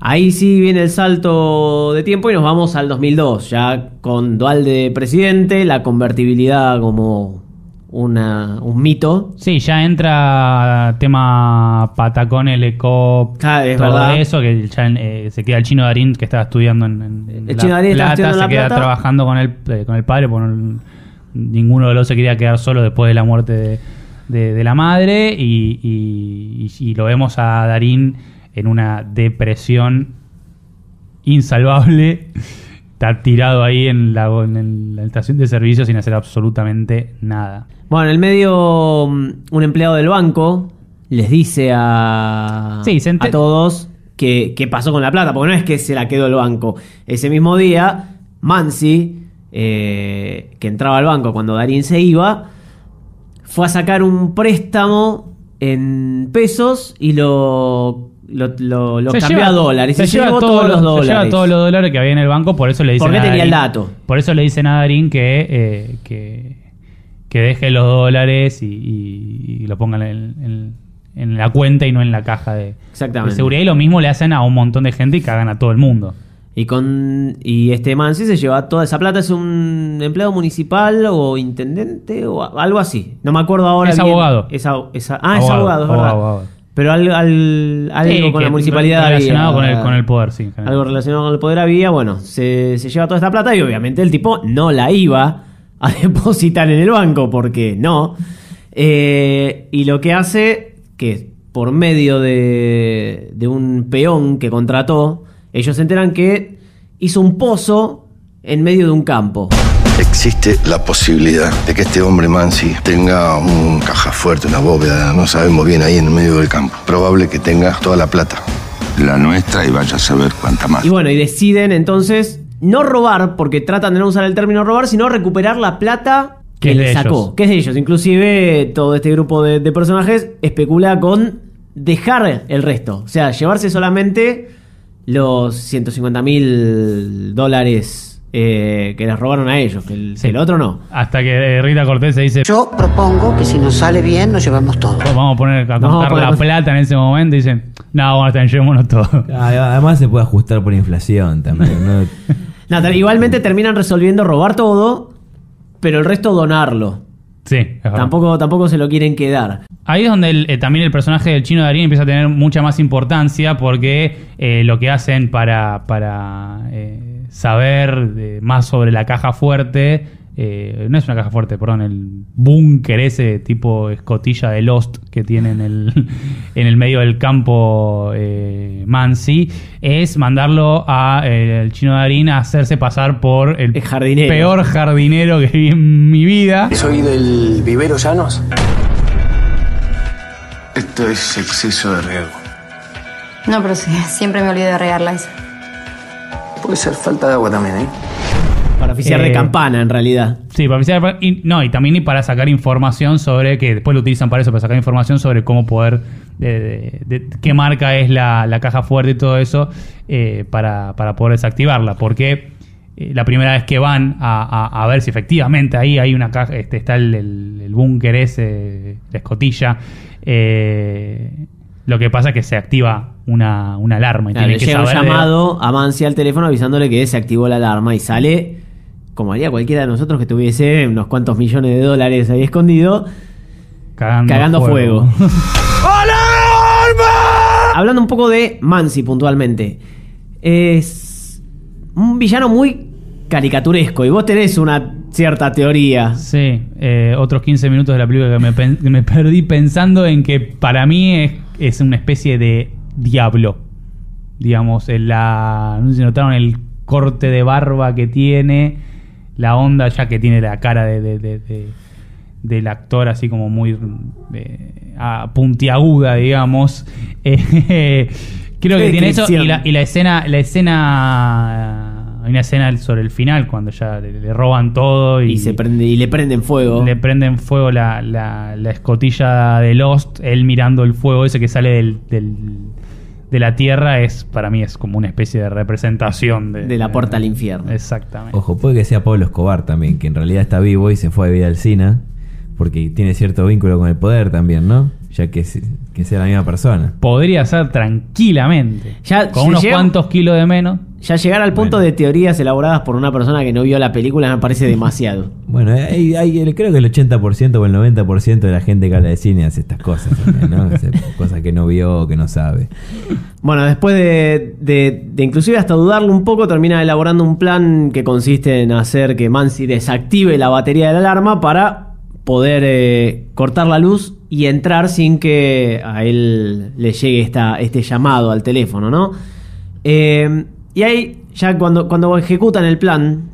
Ahí sí viene el salto de tiempo y nos vamos al 2002, ya con Dualde presidente, la convertibilidad como una, un mito. Sí, ya entra tema Patacón, el eco, Ah, es todo verdad. eso, que ya eh, se queda el chino Darín que estaba estudiando en, El La chino Darín Plata, estudiando se La queda Plata. trabajando con el, eh, con el padre, porque no- ninguno de los se quería quedar solo después de la muerte de, de- de la madre, y, y- y- y lo vemos a Darín en una depresión insalvable. Está tirado ahí en la, en la estación de servicio sin hacer absolutamente nada. Bueno, en el medio, mm, un empleado del banco les dice a, Sí, se ente- a todos que- qué pasó con la plata, porque no es que se la quedó el banco. Ese mismo día, Mansi, eh, que entraba al banco cuando Darín se iba, fue a sacar un préstamo en pesos y lo, lo, lo- lo Se cambió lleva- a dólares. Se, se lleva llevó todos los Se dólares. lleva todos los dólares que había en el banco, por eso le dicen a tenía el dato. Por eso le dicen a Darín que, eh, que, que deje los dólares y, y- y lo pongan en, en- en la cuenta y no en la caja de, Exactamente. de seguridad. Y lo mismo le hacen a un montón de gente y cagan a todo el mundo. Y con y este Mansi se lleva toda esa plata, es un empleado municipal o intendente o algo así. No me acuerdo ahora. Es bien. abogado. Es ah, es Abogado, abogado, es verdad. abogado. Pero al- al- algo Sí, con la municipalidad relacionado había. con el, con el poder, sí. Algo relacionado con el poder había. Bueno, se, se lleva toda esta plata y obviamente el tipo no la iba a depositar en el banco porque no. Eh, y lo que hace, que por medio de, de un peón que contrató, ellos se enteran que hizo un pozo en medio de un campo. Existe la posibilidad de que este hombre Mansi tenga un caja fuerte, una bóveda, no sabemos bien ahí en el medio del campo. Probable que tenga toda la plata La nuestra y vaya a saber cuánta más. Y bueno, y deciden entonces no robar, porque tratan de no usar el término robar, sino recuperar la plata Que le sacó, ellos. que es de ellos. Inclusive todo este grupo de, de personajes especula con dejar el resto. O sea, llevarse solamente los 150 mil dólares eh, que les robaron a ellos, que el, que el otro no. Hasta que Rita Cortés se dice, Yo propongo que si nos sale bien, nos llevamos todo. "Pues vamos a poner a contar la plata en ese momento y dicen, no, bueno, llevémonos todo. Ah, Además se puede ajustar por inflación también. ¿no? No, igualmente terminan resolviendo robar todo, pero el resto donarlo. Sí. Tampoco, tampoco se lo quieren quedar. Ahí es donde el- eh, también el personaje del chino Darín empieza a tener mucha más importancia porque eh, lo que hacen para, para eh, saber de- más sobre la caja fuerte, eh, no es una caja fuerte, perdón, el búnker ese tipo escotilla de Lost que tiene en el, en el medio del campo eh, Mansi, es mandarlo a eh, chino Darín a hacerse pasar por el, jardinero. peor jardinero que vi en mi vida. ¿Soy del vivero Llanos? Esto es exceso de riego. No, pero sí, siempre me olvido de regarla esa. Puede ser falta de agua también, ¿eh? Para oficiar de Eh, campana, en realidad. Sí, para oficiar- y, no, y también y para sacar información sobre, que después lo utilizan para eso, para sacar información sobre cómo poder, de, de- de qué marca es la, la caja fuerte y todo eso, eh, para, para poder desactivarla. Porque eh, la primera vez que van a, a- a ver si efectivamente ahí hay una caja, este, está el, el- el búnker ese, la escotilla, eh, lo que pasa es que se activa una, una alarma y Claro, le que llega un de- llamado a Mansi al teléfono avisándole que se activó la alarma y sale, como haría cualquiera de nosotros que tuviese unos cuantos millones de dólares ahí escondido, cagando, cagando fuego. Hablando un poco de Mansi puntualmente. Es un villano muy caricaturesco y vos tenés una cierta teoría. Sí, eh, otros 15 minutos de la película que me, me perdí pensando en que para mí es, es una especie de diablo. Digamos, en la. No sé si notaron el corte de barba que tiene, la onda ya que tiene la cara de, de- de- de- del actor así como muy eh, puntiaguda, digamos. Eh, creo que tiene eso y la, y la escena, la escena, hay una escena sobre el final cuando ya le, le roban todo y, Y, se prende, y le prenden fuego. le prenden fuego la, la- la escotilla de Lost, él mirando el fuego ese que sale del, del- de la tierra es para mí es como una especie de representación de, De la puerta al infierno. Exactamente. Ojo, puede que sea Pablo Escobar también, que en realidad está vivo y se fue a vivir al Sina, porque tiene cierto vínculo con el poder también, ¿no? Ya que, que sea la misma persona. Podría ser tranquilamente. Ya, con si unos llega- cuantos kilos de menos. Ya llegar al punto Bueno. de teorías elaboradas por una persona que no vio la película me parece demasiado. Bueno, hay- hay- creo que el 80% o el 90% de la gente que habla de cine hace estas cosas ¿no? Cosas que no vio, que no sabe. Bueno, después de, de- de inclusive hasta dudarlo un poco, termina elaborando un plan que consiste en hacer que Mansi desactive la batería de la alarma para poder eh, cortar la luz y entrar sin que a él le llegue esta, este llamado al teléfono, ¿no? Eh, y ahí, ya cuando, cuando ejecutan el plan,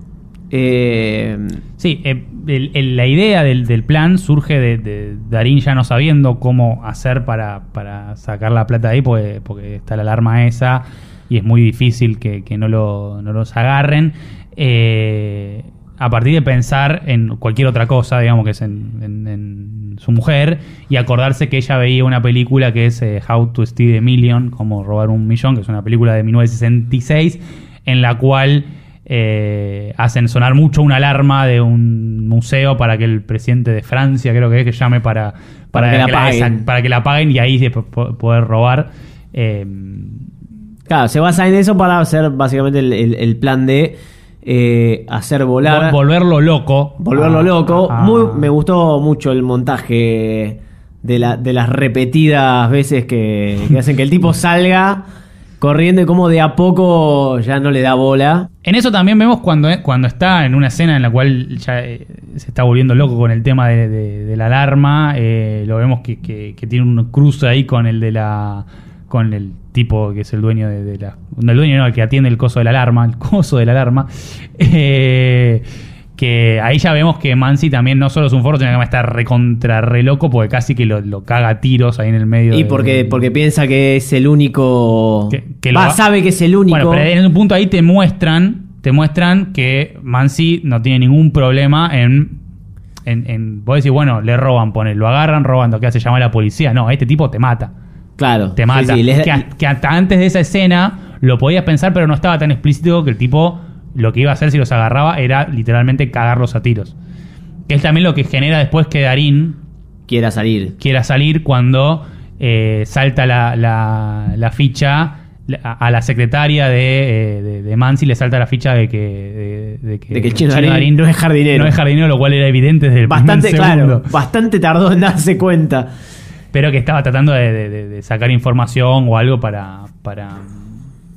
eh, Sí, eh, el- el- la idea del, del plan surge de, Darín ya no sabiendo cómo hacer para, para sacar la plata de ahí, porque, porque está la alarma esa y es muy difícil que, que no, lo- no los agarren. Eh, a partir de pensar en cualquier otra cosa, digamos que es en, en- en su mujer, y acordarse que ella veía una película que es eh, How to Steal a Million, como robar un millón, que es una película de 1966, en la cual eh, hacen sonar mucho una alarma de un museo para que el presidente de Francia, creo que es, que llame para, Para que la apaguen. exact- para que la paguen y ahí poder robar. Eh, claro, se basa en eso para hacer básicamente el, el- el plan de eh, hacer volar. vol- volverlo loco. Volverlo Ah, loco. ah, Muy, me gustó mucho el montaje de, la, de las repetidas veces que, que hacen que el tipo salga corriendo y como de a poco ya no le da bola. En eso también vemos cuando, cuando está en una escena en la cual ya eh, se está volviendo loco con el tema de, de- de la alarma. eh, lo vemos que, que- que tiene un cruce ahí con el de la. con el tipo que es el dueño de, de la. No, el dueño no, el que atiende el coso de la alarma. El coso de la alarma. eh, Que ahí ya vemos que Mansi también no solo es un forro, sino que además está recontra re loco porque casi que lo, lo caga a tiros ahí en el medio. Y de- porque, porque piensa que es el único. que Va, sabe que es el único. Bueno, pero en un punto ahí te muestran, te muestran que Mansi no tiene ningún problema en, en, en vos decís, bueno, le roban, pone, lo agarran robando, ¿qué hace? Llama a la policía. No, este tipo te mata. Claro. Te sí, mata. sí, les- que, a- que hasta antes de esa escena lo podías pensar, pero no estaba tan explícito que el tipo lo que iba a hacer si los agarraba era literalmente cagarlos a tiros. Que es también lo que genera después que Darín quiera salir. quiera salir cuando eh, salta la, la- la ficha a, a la secretaria de, eh, de, de Mansi le salta la ficha de que, de, de que, que el chino Darín no es jardinero. no es jardinero, lo cual era evidente desde el Bastante, claro. Bastante tardó en darse cuenta. Pero que estaba tratando de sacar información o algo para, para,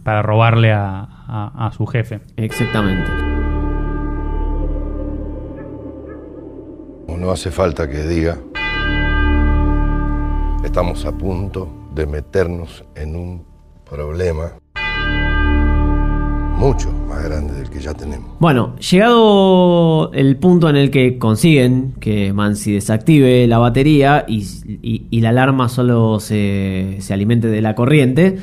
para robarle a, a- a su jefe. Exactamente. No hace falta que diga. Estamos a punto de meternos en un problema mucho más grande del que ya tenemos. Bueno, llegado el punto en el que consiguen que Mansi desactive la batería y, y- y la alarma solo se, se alimente de la corriente,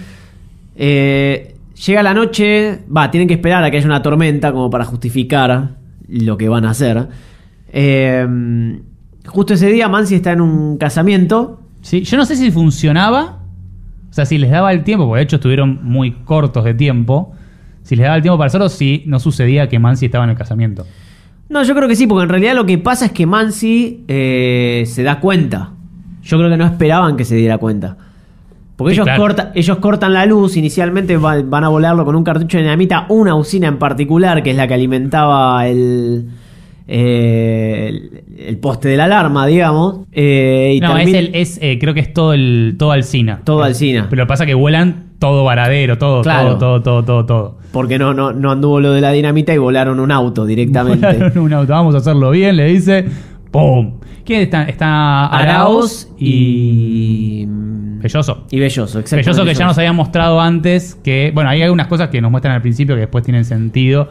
eh, llega la noche, va, tienen que esperar a que haya una tormenta como para justificar lo que van a hacer. Eh, justo ese día Mansi está en un casamiento. Sí, yo no sé si funcionaba, o sea, si les daba el tiempo, porque de hecho estuvieron muy cortos de tiempo, si les daba el tiempo para hacerlo, si no sucedía que Mansi estaba en el casamiento. No, yo creo que sí, porque en realidad lo que pasa es que Mansi eh, se da cuenta. Yo creo que no esperaban que se diera cuenta. Porque Sí, ellos, claro. corta- ellos cortan la luz, inicialmente va- van a volarlo con un cartucho de dinamita, una usina en particular, que es la que alimentaba el, eh, el, el poste de la alarma, digamos. eh, y no, es, el, es eh, creo que es todo el todo Alcina. Todo Alsina. Pero pasa que vuelan todo varadero, todo, Claro. todo, todo, todo, todo, todo. Porque no, no, no anduvo lo de la dinamita y volaron un auto directamente. Volaron un auto, vamos a hacerlo bien, le dice. ¡Pum! ¿Quién está? Está Arauz y. Belloso. Y Belloso, exactamente. Belloso que ya nos había mostrado antes que. Bueno, hay algunas cosas que nos muestran al principio que después tienen sentido.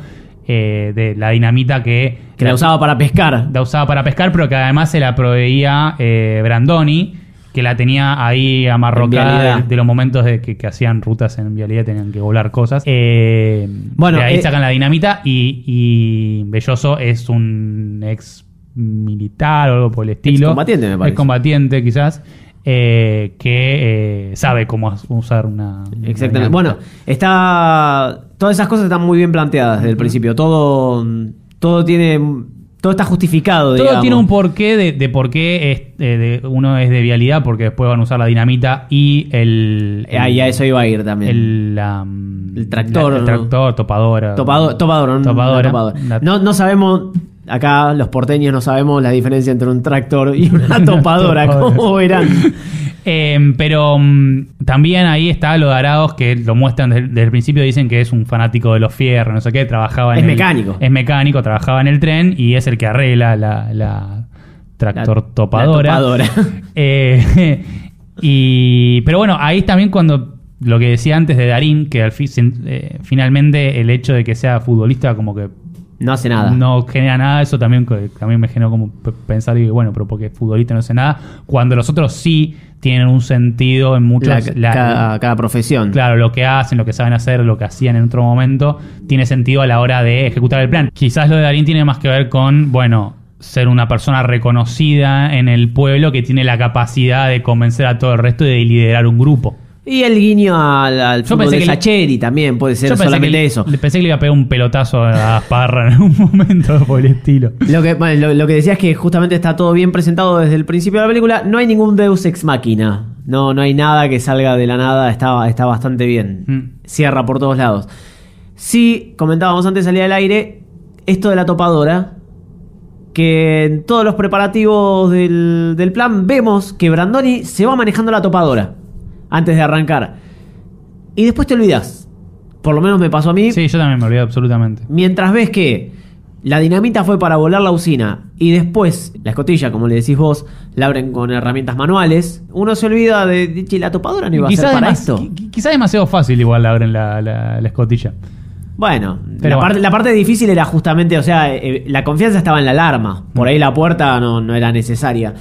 eh, de la dinamita que. Que la usaba para pescar. La usaba para pescar, pero que además se la proveía eh, Brandoni, que la tenía ahí amarrocada de, de los momentos de que, que hacían rutas en vialidad, tenían que volar cosas. Eh, Bueno, de ahí eh, sacan la dinamita y, y Belloso es un ex militar o algo por el estilo. Excombatiente, me parece. Excombatiente, quizás. Eh, que eh, sabe cómo usar una. Exactamente. Bueno, está. Todas esas cosas están muy bien planteadas desde el principio. Todo. Todo tiene. Todo está justificado, Todo digamos. tiene un porqué de, de por qué es, eh, de- uno es de vialidad, porque después van a usar la dinamita y el. Ah, y a eso iba a ir también. El, mm, El tractor, la- el tractor, topadora. Topado- topadora, Topadora. topadora. No sabemos. Acá los porteños no sabemos la diferencia entre un tractor y una topadora, como verán. Eh, pero mm, también ahí está lo de Araos, que lo muestran desde, desde el principio, dicen que es un fanático de los fierros, no sé qué, trabajaba en Es el- mecánico. Es mecánico, trabajaba en el tren y es el que arregla la, la tractor La- topadora. la topadora. Eh, y, pero bueno, ahí también cuando lo que decía antes de Darín, que al fin, eh, finalmente el hecho de que sea futbolista como que No hace nada. no genera nada, eso también, me generó como pensar, y bueno, pero porque futbolista no hace nada, cuando los otros sí tienen un sentido en muchos... La- la- cada, cada profesión. Claro, lo que hacen, lo que saben hacer, lo que hacían en otro momento, tiene sentido a la hora de ejecutar el plan. Quizás lo de Darín tiene más que ver con, bueno, ser una persona reconocida en el pueblo que tiene la capacidad de convencer a todo el resto y de liderar un grupo. Y el guiño al, al fútbol de que le- Sacheri también puede ser solamente le- eso. le pensé que le iba a pegar un pelotazo a Parra en algún momento por el estilo. Lo que, bueno, lo, lo que decía es que justamente está todo bien presentado desde el principio de la película. No hay ningún Deus ex máquina. No, no hay nada que salga de la nada. Está, está bastante bien. Mm. Cierra por todos lados. Sí, comentábamos antes de salir al aire, esto de la topadora. Que en todos los preparativos del, del plan vemos que Brandoni se va manejando la topadora antes de arrancar. Y después te olvidas. Por lo menos me pasó a mí. Sí, yo también me olvidé absolutamente. Mientras ves que la dinamita fue para volar la usina y después la escotilla, como le decís vos, la abren con herramientas manuales, uno se olvida de, de, "Che, la topadora no iba a ser para esto. qui- quizás demasiado fácil igual abren la, la, la escotilla. Bueno, Pero la, bueno. Parte, la parte difícil era justamente, o sea, eh, la confianza estaba en la alarma. Por ahí la puerta no, no era necesaria.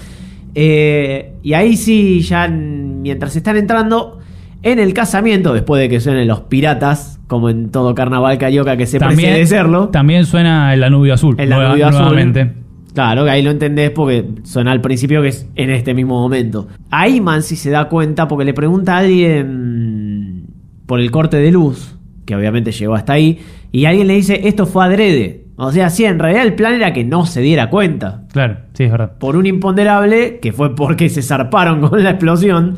Eh, y ahí sí, ya mientras están entrando en el casamiento, después de que suenen los piratas, como en todo carnaval carioca que se También, serlo. también suena el Danubio Azul. El Danubio Azul. Nuevamente. Claro, que ahí lo entendés porque suena al principio que es en este mismo momento. Ahí Mansi se da cuenta porque le pregunta a alguien por el corte de luz, que obviamente llegó hasta ahí, y alguien le dice, esto fue adrede. O sea, sí, en realidad el plan era que no se diera cuenta. Claro, sí, es verdad. Por un imponderable, que fue porque se zarparon con la explosión,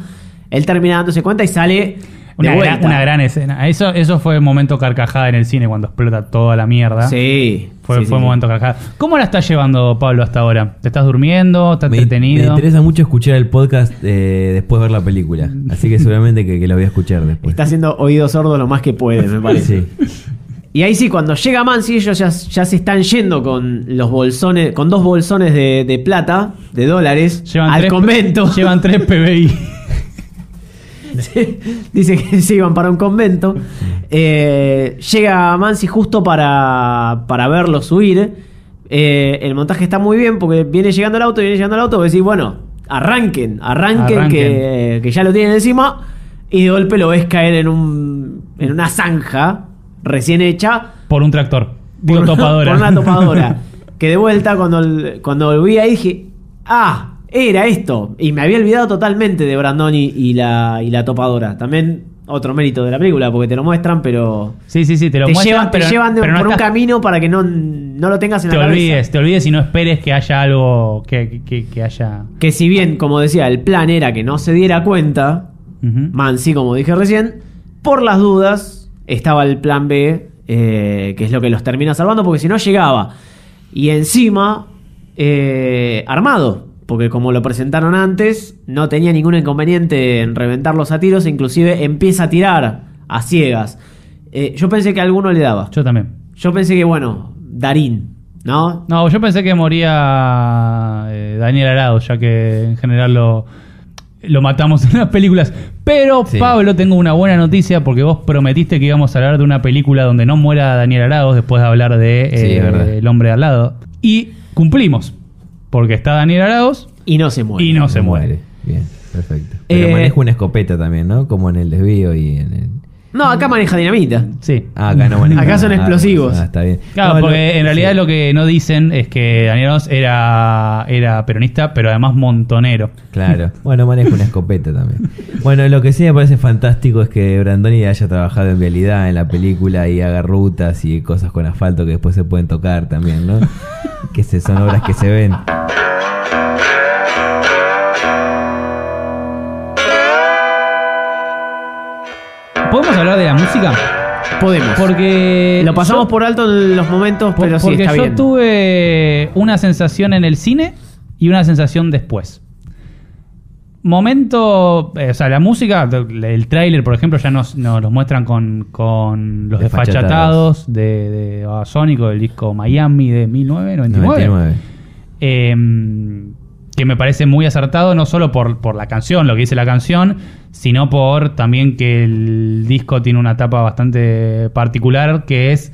él termina dándose cuenta y sale Una, gran, una gran escena. Eso, eso fue momento carcajada en el cine cuando explota toda la mierda. Sí. Fue, sí, fue sí, momento carcajada. ¿Cómo la estás llevando, Pablo, hasta ahora? ¿Te estás durmiendo? ¿Estás Me, me entretenido? interesa mucho escuchar el podcast eh, después de ver la película. Así que seguramente que, que lo voy a escuchar después. Está haciendo oídos sordos lo más que puede, me parece. Sí. Y ahí sí, cuando llega Mansi, ellos ya, ya se están yendo con los bolsones, con dos bolsones de, de plata, de dólares, Llevan al tres- convento. Llevan tres PBI. Dice que se iban para un convento. Eh, llega Mansi justo para, para verlos huir. Eh, el montaje está muy bien porque viene llegando el auto, viene llegando el auto. Vos decís, bueno, arranquen, arranquen, Arranquen. Que, que ya lo tienen encima. Y de golpe lo ves caer en, un, en una zanja recién hecha. Por un tractor. Digo, por, topadora. por una topadora. que de vuelta, cuando, el- cuando vi ahí, dije, ah, era esto. Y me había olvidado totalmente de Brandoni y la, y la topadora. También otro mérito de la película, porque te lo muestran, pero Sí, sí, sí, te lo te muestran, llevan, te llevan de- pero no por un camino para que no, no lo tengas en te la cabeza. olvides, te olvides y no esperes que haya algo que, que- que haya. Que si bien, como decía, el plan era que no se diera cuenta, Ujú. Mansi, como dije recién, por las dudas estaba el plan B, eh, que es lo que los termina salvando, porque si no llegaba. Y encima, eh, armado, porque como lo presentaron antes, no tenía ningún inconveniente en reventarlos a tiros, inclusive empieza a tirar a ciegas. Eh, yo pensé que a alguno le daba. Yo también. Yo pensé que, bueno, Darín, ¿no? No, yo pensé que moría eh, Daniel Arado, ya que en general lo, lo matamos en las películas. Pero, Sí. Pablo, tengo una buena noticia porque vos prometiste que íbamos a hablar de una película donde no muera Daniel Arado después de hablar de Sí, eh. El hombre al lado. Y cumplimos. Porque está Daniel Arados Y no se muere. y no se muere. Bien, perfecto. Pero Eh, maneja una escopeta también, ¿no? Como en el desvío y en el... No, acá maneja dinamita. Sí. Ah, acá no maneja. Acá son Ah, explosivos. Ah, está bien. Claro, No, porque lo- en realidad sí. lo que no dicen es que Daniel Arauz era, era peronista, pero además montonero. Claro. Bueno, maneja una escopeta también. Bueno, lo que sí me parece fantástico es que Brandoni haya trabajado en vialidad en la película y haga rutas y cosas con asfalto que después se pueden tocar también, ¿no? que se, son obras que se ven. ¿Podemos hablar de la música? Podemos. Porque. Lo pasamos yo- por alto en los momentos, por- pero sí porque está yo bien. tuve una sensación en el cine y una sensación después. Momento, eh, o sea, la música, el tráiler, por ejemplo, ya nos, nos los muestran con, con los Desfachatados. desfachatados de, de Babasónico, del disco Miami de 1999. 99. Eh, que me parece muy acertado, no solo por, por la canción, lo que dice la canción, sino por también que el disco tiene una etapa bastante particular, que es eh,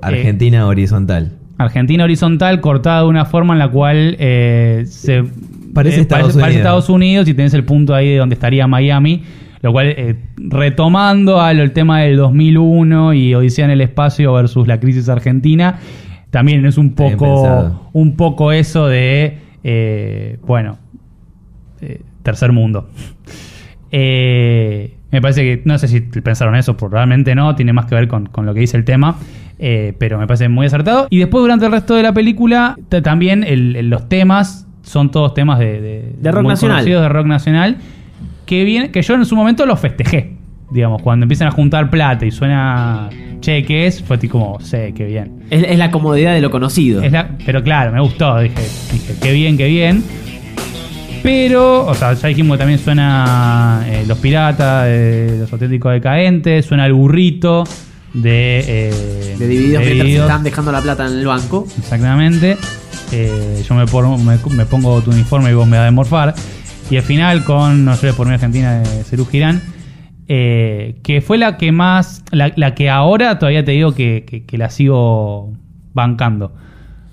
Argentina horizontal. Argentina horizontal, cortada de una forma en la cual eh, se Parece eh, Estados parece Unidos. Estados Unidos y tenés el punto ahí de donde estaría Miami, lo cual retomando al el tema del 2001 y Odisea en el espacio versus la crisis argentina, también es un poco un poco eso de eh, bueno eh, tercer mundo. Eh, me parece que, no sé si pensaron eso, probablemente no, tiene más que ver con, con lo que dice el tema, eh, pero me parece muy acertado. Y después durante el resto de la película, también el- el- los temas son todos temas de, de, De rock muy nacional. conocidos de rock nacional, que, viene, que yo en su momento los festejé. Digamos, cuando empiezan a juntar plata y suena che, ¿qué es? Fue tipo como, sé, qué bien. Es, es la comodidad de lo conocido. Es la- pero claro, me gustó. Dije, dije, qué bien, qué bien. Pero, o sea, ya dijimos que también suena eh, Los Piratas, eh, Los Auténticos Decadentes, suena el burrito de. eh, de divididos de mientras están dejando la plata en el banco. Exactamente. Yo me, pongo- me, me pongo tu uniforme y vos me das de morfar. Y al final con No llores por mi Argentina de Cerú Girán. Eh, que fue la que más, la, la que ahora todavía te digo que, que- que la sigo bancando.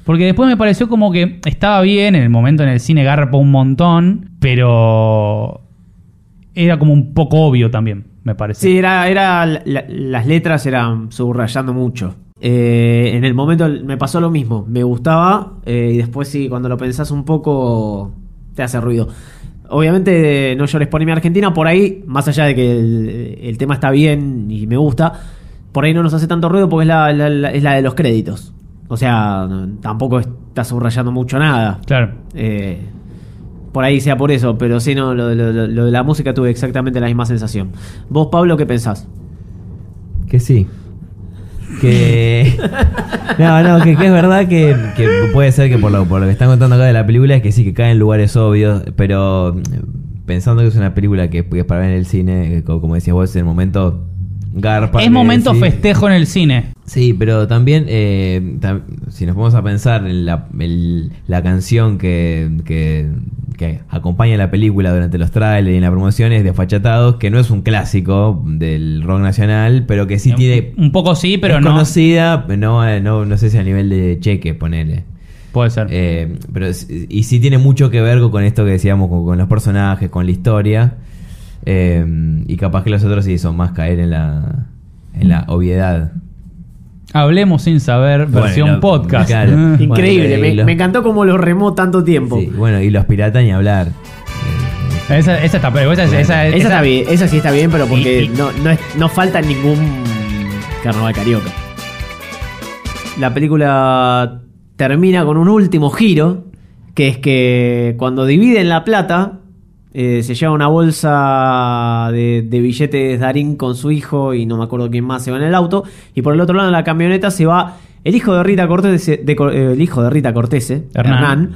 Porque después me pareció como que estaba bien, en el momento en el cine garpa un montón, pero era como un poco obvio también, me parece. Sí, era, era la- las letras eran subrayando mucho. Eh, en el momento me pasó lo mismo. Me gustaba eh, y después sí, cuando lo pensás un poco te hace ruido. Obviamente no llores por mi Argentina, por ahí, más allá de que el, el tema está bien y me gusta, por ahí no nos hace tanto ruido porque es la, la- la- es la de los créditos. O sea, no- tampoco está subrayando mucho nada. Claro. Eh, por ahí sea por eso, pero sí, no, lo, lo- lo- lo de la música tuve exactamente la misma sensación. ¿Vos, Pablo, qué pensás? Que sí. Que. No, no, que, que es verdad que, que puede ser que por lo, por lo que están contando acá de la película es que sí, que cae en lugares obvios, pero mm, pensando que es una película que, que es para ver en el cine, eh, co- como decías vos, en el momento garpa. es momento sí. festejo en el cine. Sí, pero también, eh, tam- si nos vamos a pensar en la, el- la canción que, que, que acompaña la película durante los trailers y en la promoción es de Fachatados, que no es un clásico del rock nacional, pero que sí tiene... Un poco sí, pero es no. conocida, no, eh, no, no sé si a nivel de cheque, ponele. Puede ser. Eh, pero, y sí tiene mucho que ver con, con esto que decíamos, con, con los personajes, con la historia. Eh, y capaz que los otros sí son más caer en la, en la obviedad. Hablemos sin saber, versión Bueno, podcast. claro. Increíble, Bueno, me, y los- me encantó cómo lo remó tanto tiempo. Sí, bueno, y los piratas ni hablar. Esa, esa está, esa, esa, esa, Esa, está bien, esa sí está bien, pero porque no, no, es- no falta ningún carnaval carioca. La película termina con un último giro, que es que cuando dividen la plata, eh, se lleva una bolsa de, de billetes Darín con su hijo y no me acuerdo quién más se va en el auto, y por el otro lado en la camioneta se va el hijo de Rita Cortese, de Cor- eh, el hijo de Rita Cortese, Hernán. Hernán,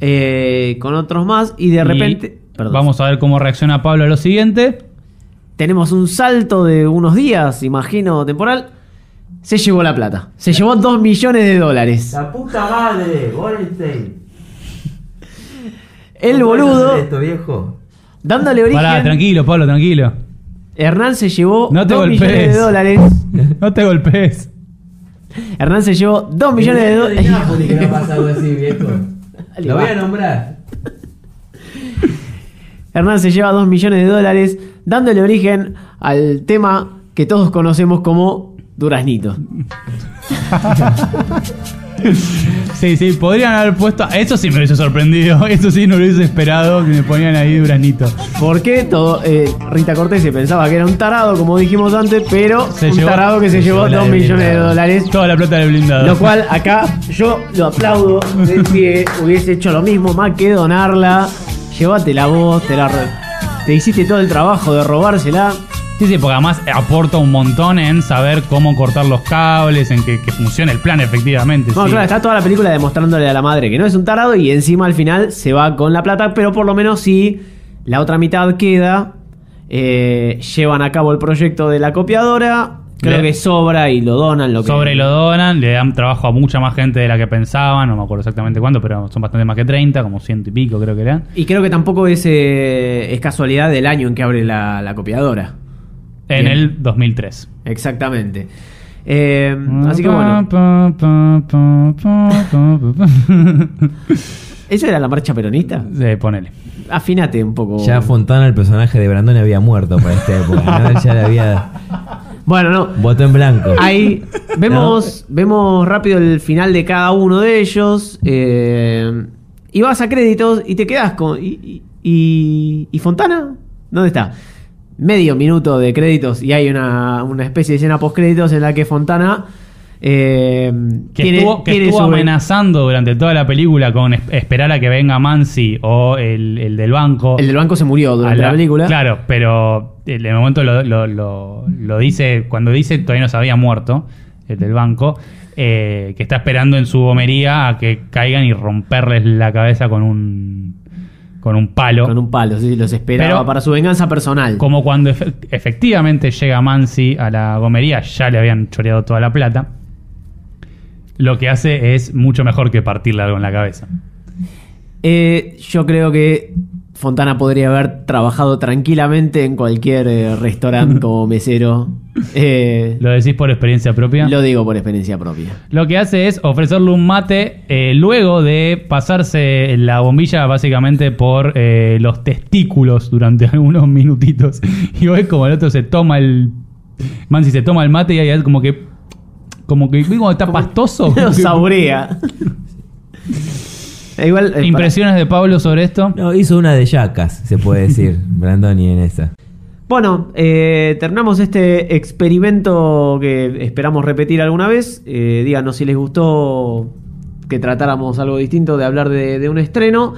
eh, con otros más, y de Y repente... perdón. Vamos a ver cómo reacciona Pablo a lo siguiente. Tenemos un salto de unos días, imagino, temporal. Se llevó la plata. Se llevó 2 millones de dólares. La puta madre, Gorenstein. El boludo, esto, viejo? dándole origen. Pará, tranquilo, Pablo, tranquilo. Hernán se llevó No te 2 millones golpees. de dólares. No te golpees. Hernán se llevó 2 millones de dólares. que no así, viejo. Lo voy a nombrar. Hernán se lleva 2 millones de dólares, dándole origen al tema que todos conocemos como Duraznito. Sí, sí, podrían haber puesto. Eso sí me hubiese sorprendido. Eso sí no lo hubiese esperado que me ponían ahí Duranito. Porque todo, eh, Rita Cortés se pensaba que era un tarado, como dijimos antes, pero Se un llevó- tarado que se, se llevó llevó la 2 de millones de dólares. Toda la plata del blindado. Lo cual acá yo lo aplaudo de pie, hubiese hecho lo mismo, más que donarla. Llévatela vos, te la te hiciste todo el trabajo de robársela. Sí, sí, porque además aporta un montón en saber cómo cortar los cables, en que, que funcione el plan efectivamente. No, sí. claro, está toda la película demostrándole a la madre que no es un tarado y encima al final se va con la plata, pero por lo menos si la otra mitad queda, eh, llevan a cabo el proyecto de la copiadora, creo Le- que sobra y lo donan. Lo que, Sobre lo donan, le dan trabajo a mucha más gente de la que pensaban, no me acuerdo exactamente cuánto, pero son bastante más que 30, como ciento y pico creo que eran. Y creo que tampoco es, eh, es casualidad del año en que abre la, la copiadora. En Bien. el 2003. Exactamente. Eh, así que bueno, ¿eso era la marcha peronista? Sí, ponele. Afínate un poco. Ya Fontana, el personaje de Brandon, había muerto para esta época. ¿no? Ya le había. Bueno, no. Voto en blanco. Ahí vemos, vemos rápido el final de cada uno de ellos. eh, y vas a créditos y te quedas con. ¿Y, y, y Fontana? ¿Dónde está? Medio minuto de créditos y hay una, una especie de escena post créditos en la que Fontana. eh, Que tiene- estuvo, que tiene estuvo amenazando durante toda la película con es- esperar a que venga Mansi o el, el del banco. El del banco se murió durante la, película. Claro, pero en el momento lo, lo- lo- lo dice, cuando dice todavía no se había muerto, el del banco, eh, que está esperando en su gomería a que caigan y romperles la cabeza con un, con un palo. Con un palo, sí, los esperaba Pero- para su venganza personal. Como cuando efe- efectivamente llega Mansi a la gomería, ya le habían choreado toda la plata. Lo que hace es mucho mejor que partirle algo en la cabeza. Eh, yo creo que Fontana podría haber trabajado tranquilamente en cualquier eh, restaurante como mesero. Eh, ¿Lo decís por experiencia propia? lo digo por experiencia propia. Lo que hace es ofrecerle un mate eh, luego de pasarse la bombilla básicamente por eh, los testículos durante algunos minutitos. Y ves como el otro se toma el. Mansi se toma el mate y ahí es como que. Como que ¿viste cuando está pastoso. Lo Como que- saborea. Eh, Igual, eh, Impresiones de Pablo sobre esto. No, hizo una de yacas, se puede decir, Brandoni en esa. Bueno, eh, terminamos este experimento que esperamos repetir alguna vez. Eh, díganos si les gustó que tratáramos algo distinto de hablar de, de un estreno.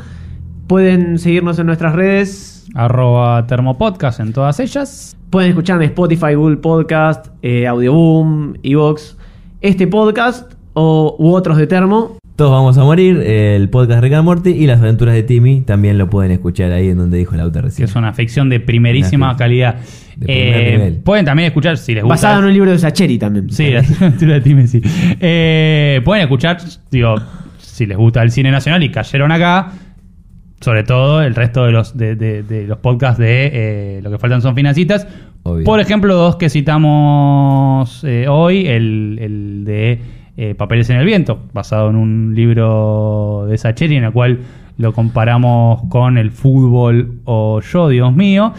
Pueden seguirnos en nuestras redes. Arroba Termopodcast en todas ellas. Pueden escuchar en Spotify, Google Podcast, eh, Audioboom, Evox, este podcast o, u otros de Termo. Todos vamos a morir, el podcast Rick and Morty y las aventuras de Timmy también lo pueden escuchar ahí en donde dijo la auto Que recién. es una ficción de primerísima calidad. de primer Eh, nivel. pueden también escuchar si les gusta. Basada en un libro de Sacheri también. Sí, la aventura de Timmy, sí. Eh, pueden escuchar, digo, si les gusta el cine nacional y cayeron acá, sobre todo el resto de los, de, de- de los podcasts de eh, Lo que faltan son financitas. Obvio. Por ejemplo, dos que citamos eh, hoy, el, el de eh, Papeles en el Viento, basado en un libro de Sacheri en el cual lo comparamos con el fútbol o yo, Dios mío.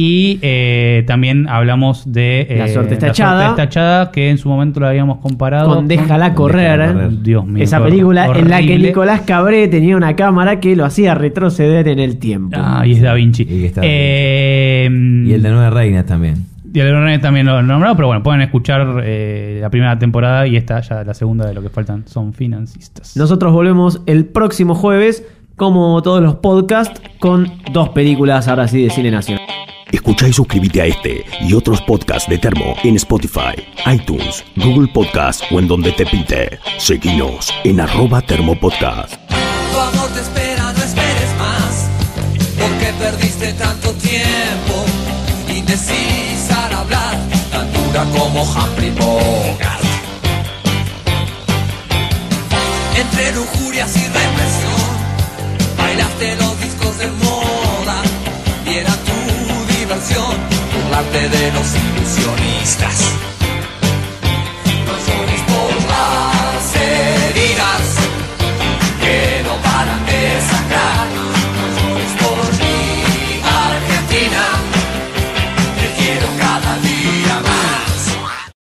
Y eh, también hablamos de eh, La suerte está que en su momento lo habíamos comparado Con Déjala correr. Déjala correr. Dios mío. Esa película en la que. Nicolás Cabré tenía una cámara que lo hacía retroceder en el tiempo. Ah, y es Da Vinci. Y Da Eh, Y el de Nueve Reinas también. Y el de René también lo nombrado, pero bueno, pueden escuchar eh, la primera temporada y esta ya la segunda de lo que faltan son financistas. Nosotros volvemos el próximo jueves, como todos los podcasts, con dos películas ahora sí de cine nacional. Escucha y suscríbete a este y otros podcasts de Termo en Spotify, iTunes, Google Podcast o en donde te pinte. Seguinos en arroba termopodcast. Tu amor te espera, no esperes más. Porque perdiste tanto tiempo. Hablar, como Humphrey Bogart. Entre lujurias y represión, bailaste los discos de moda. Y era tu diversión, burlarte de los ilusionistas.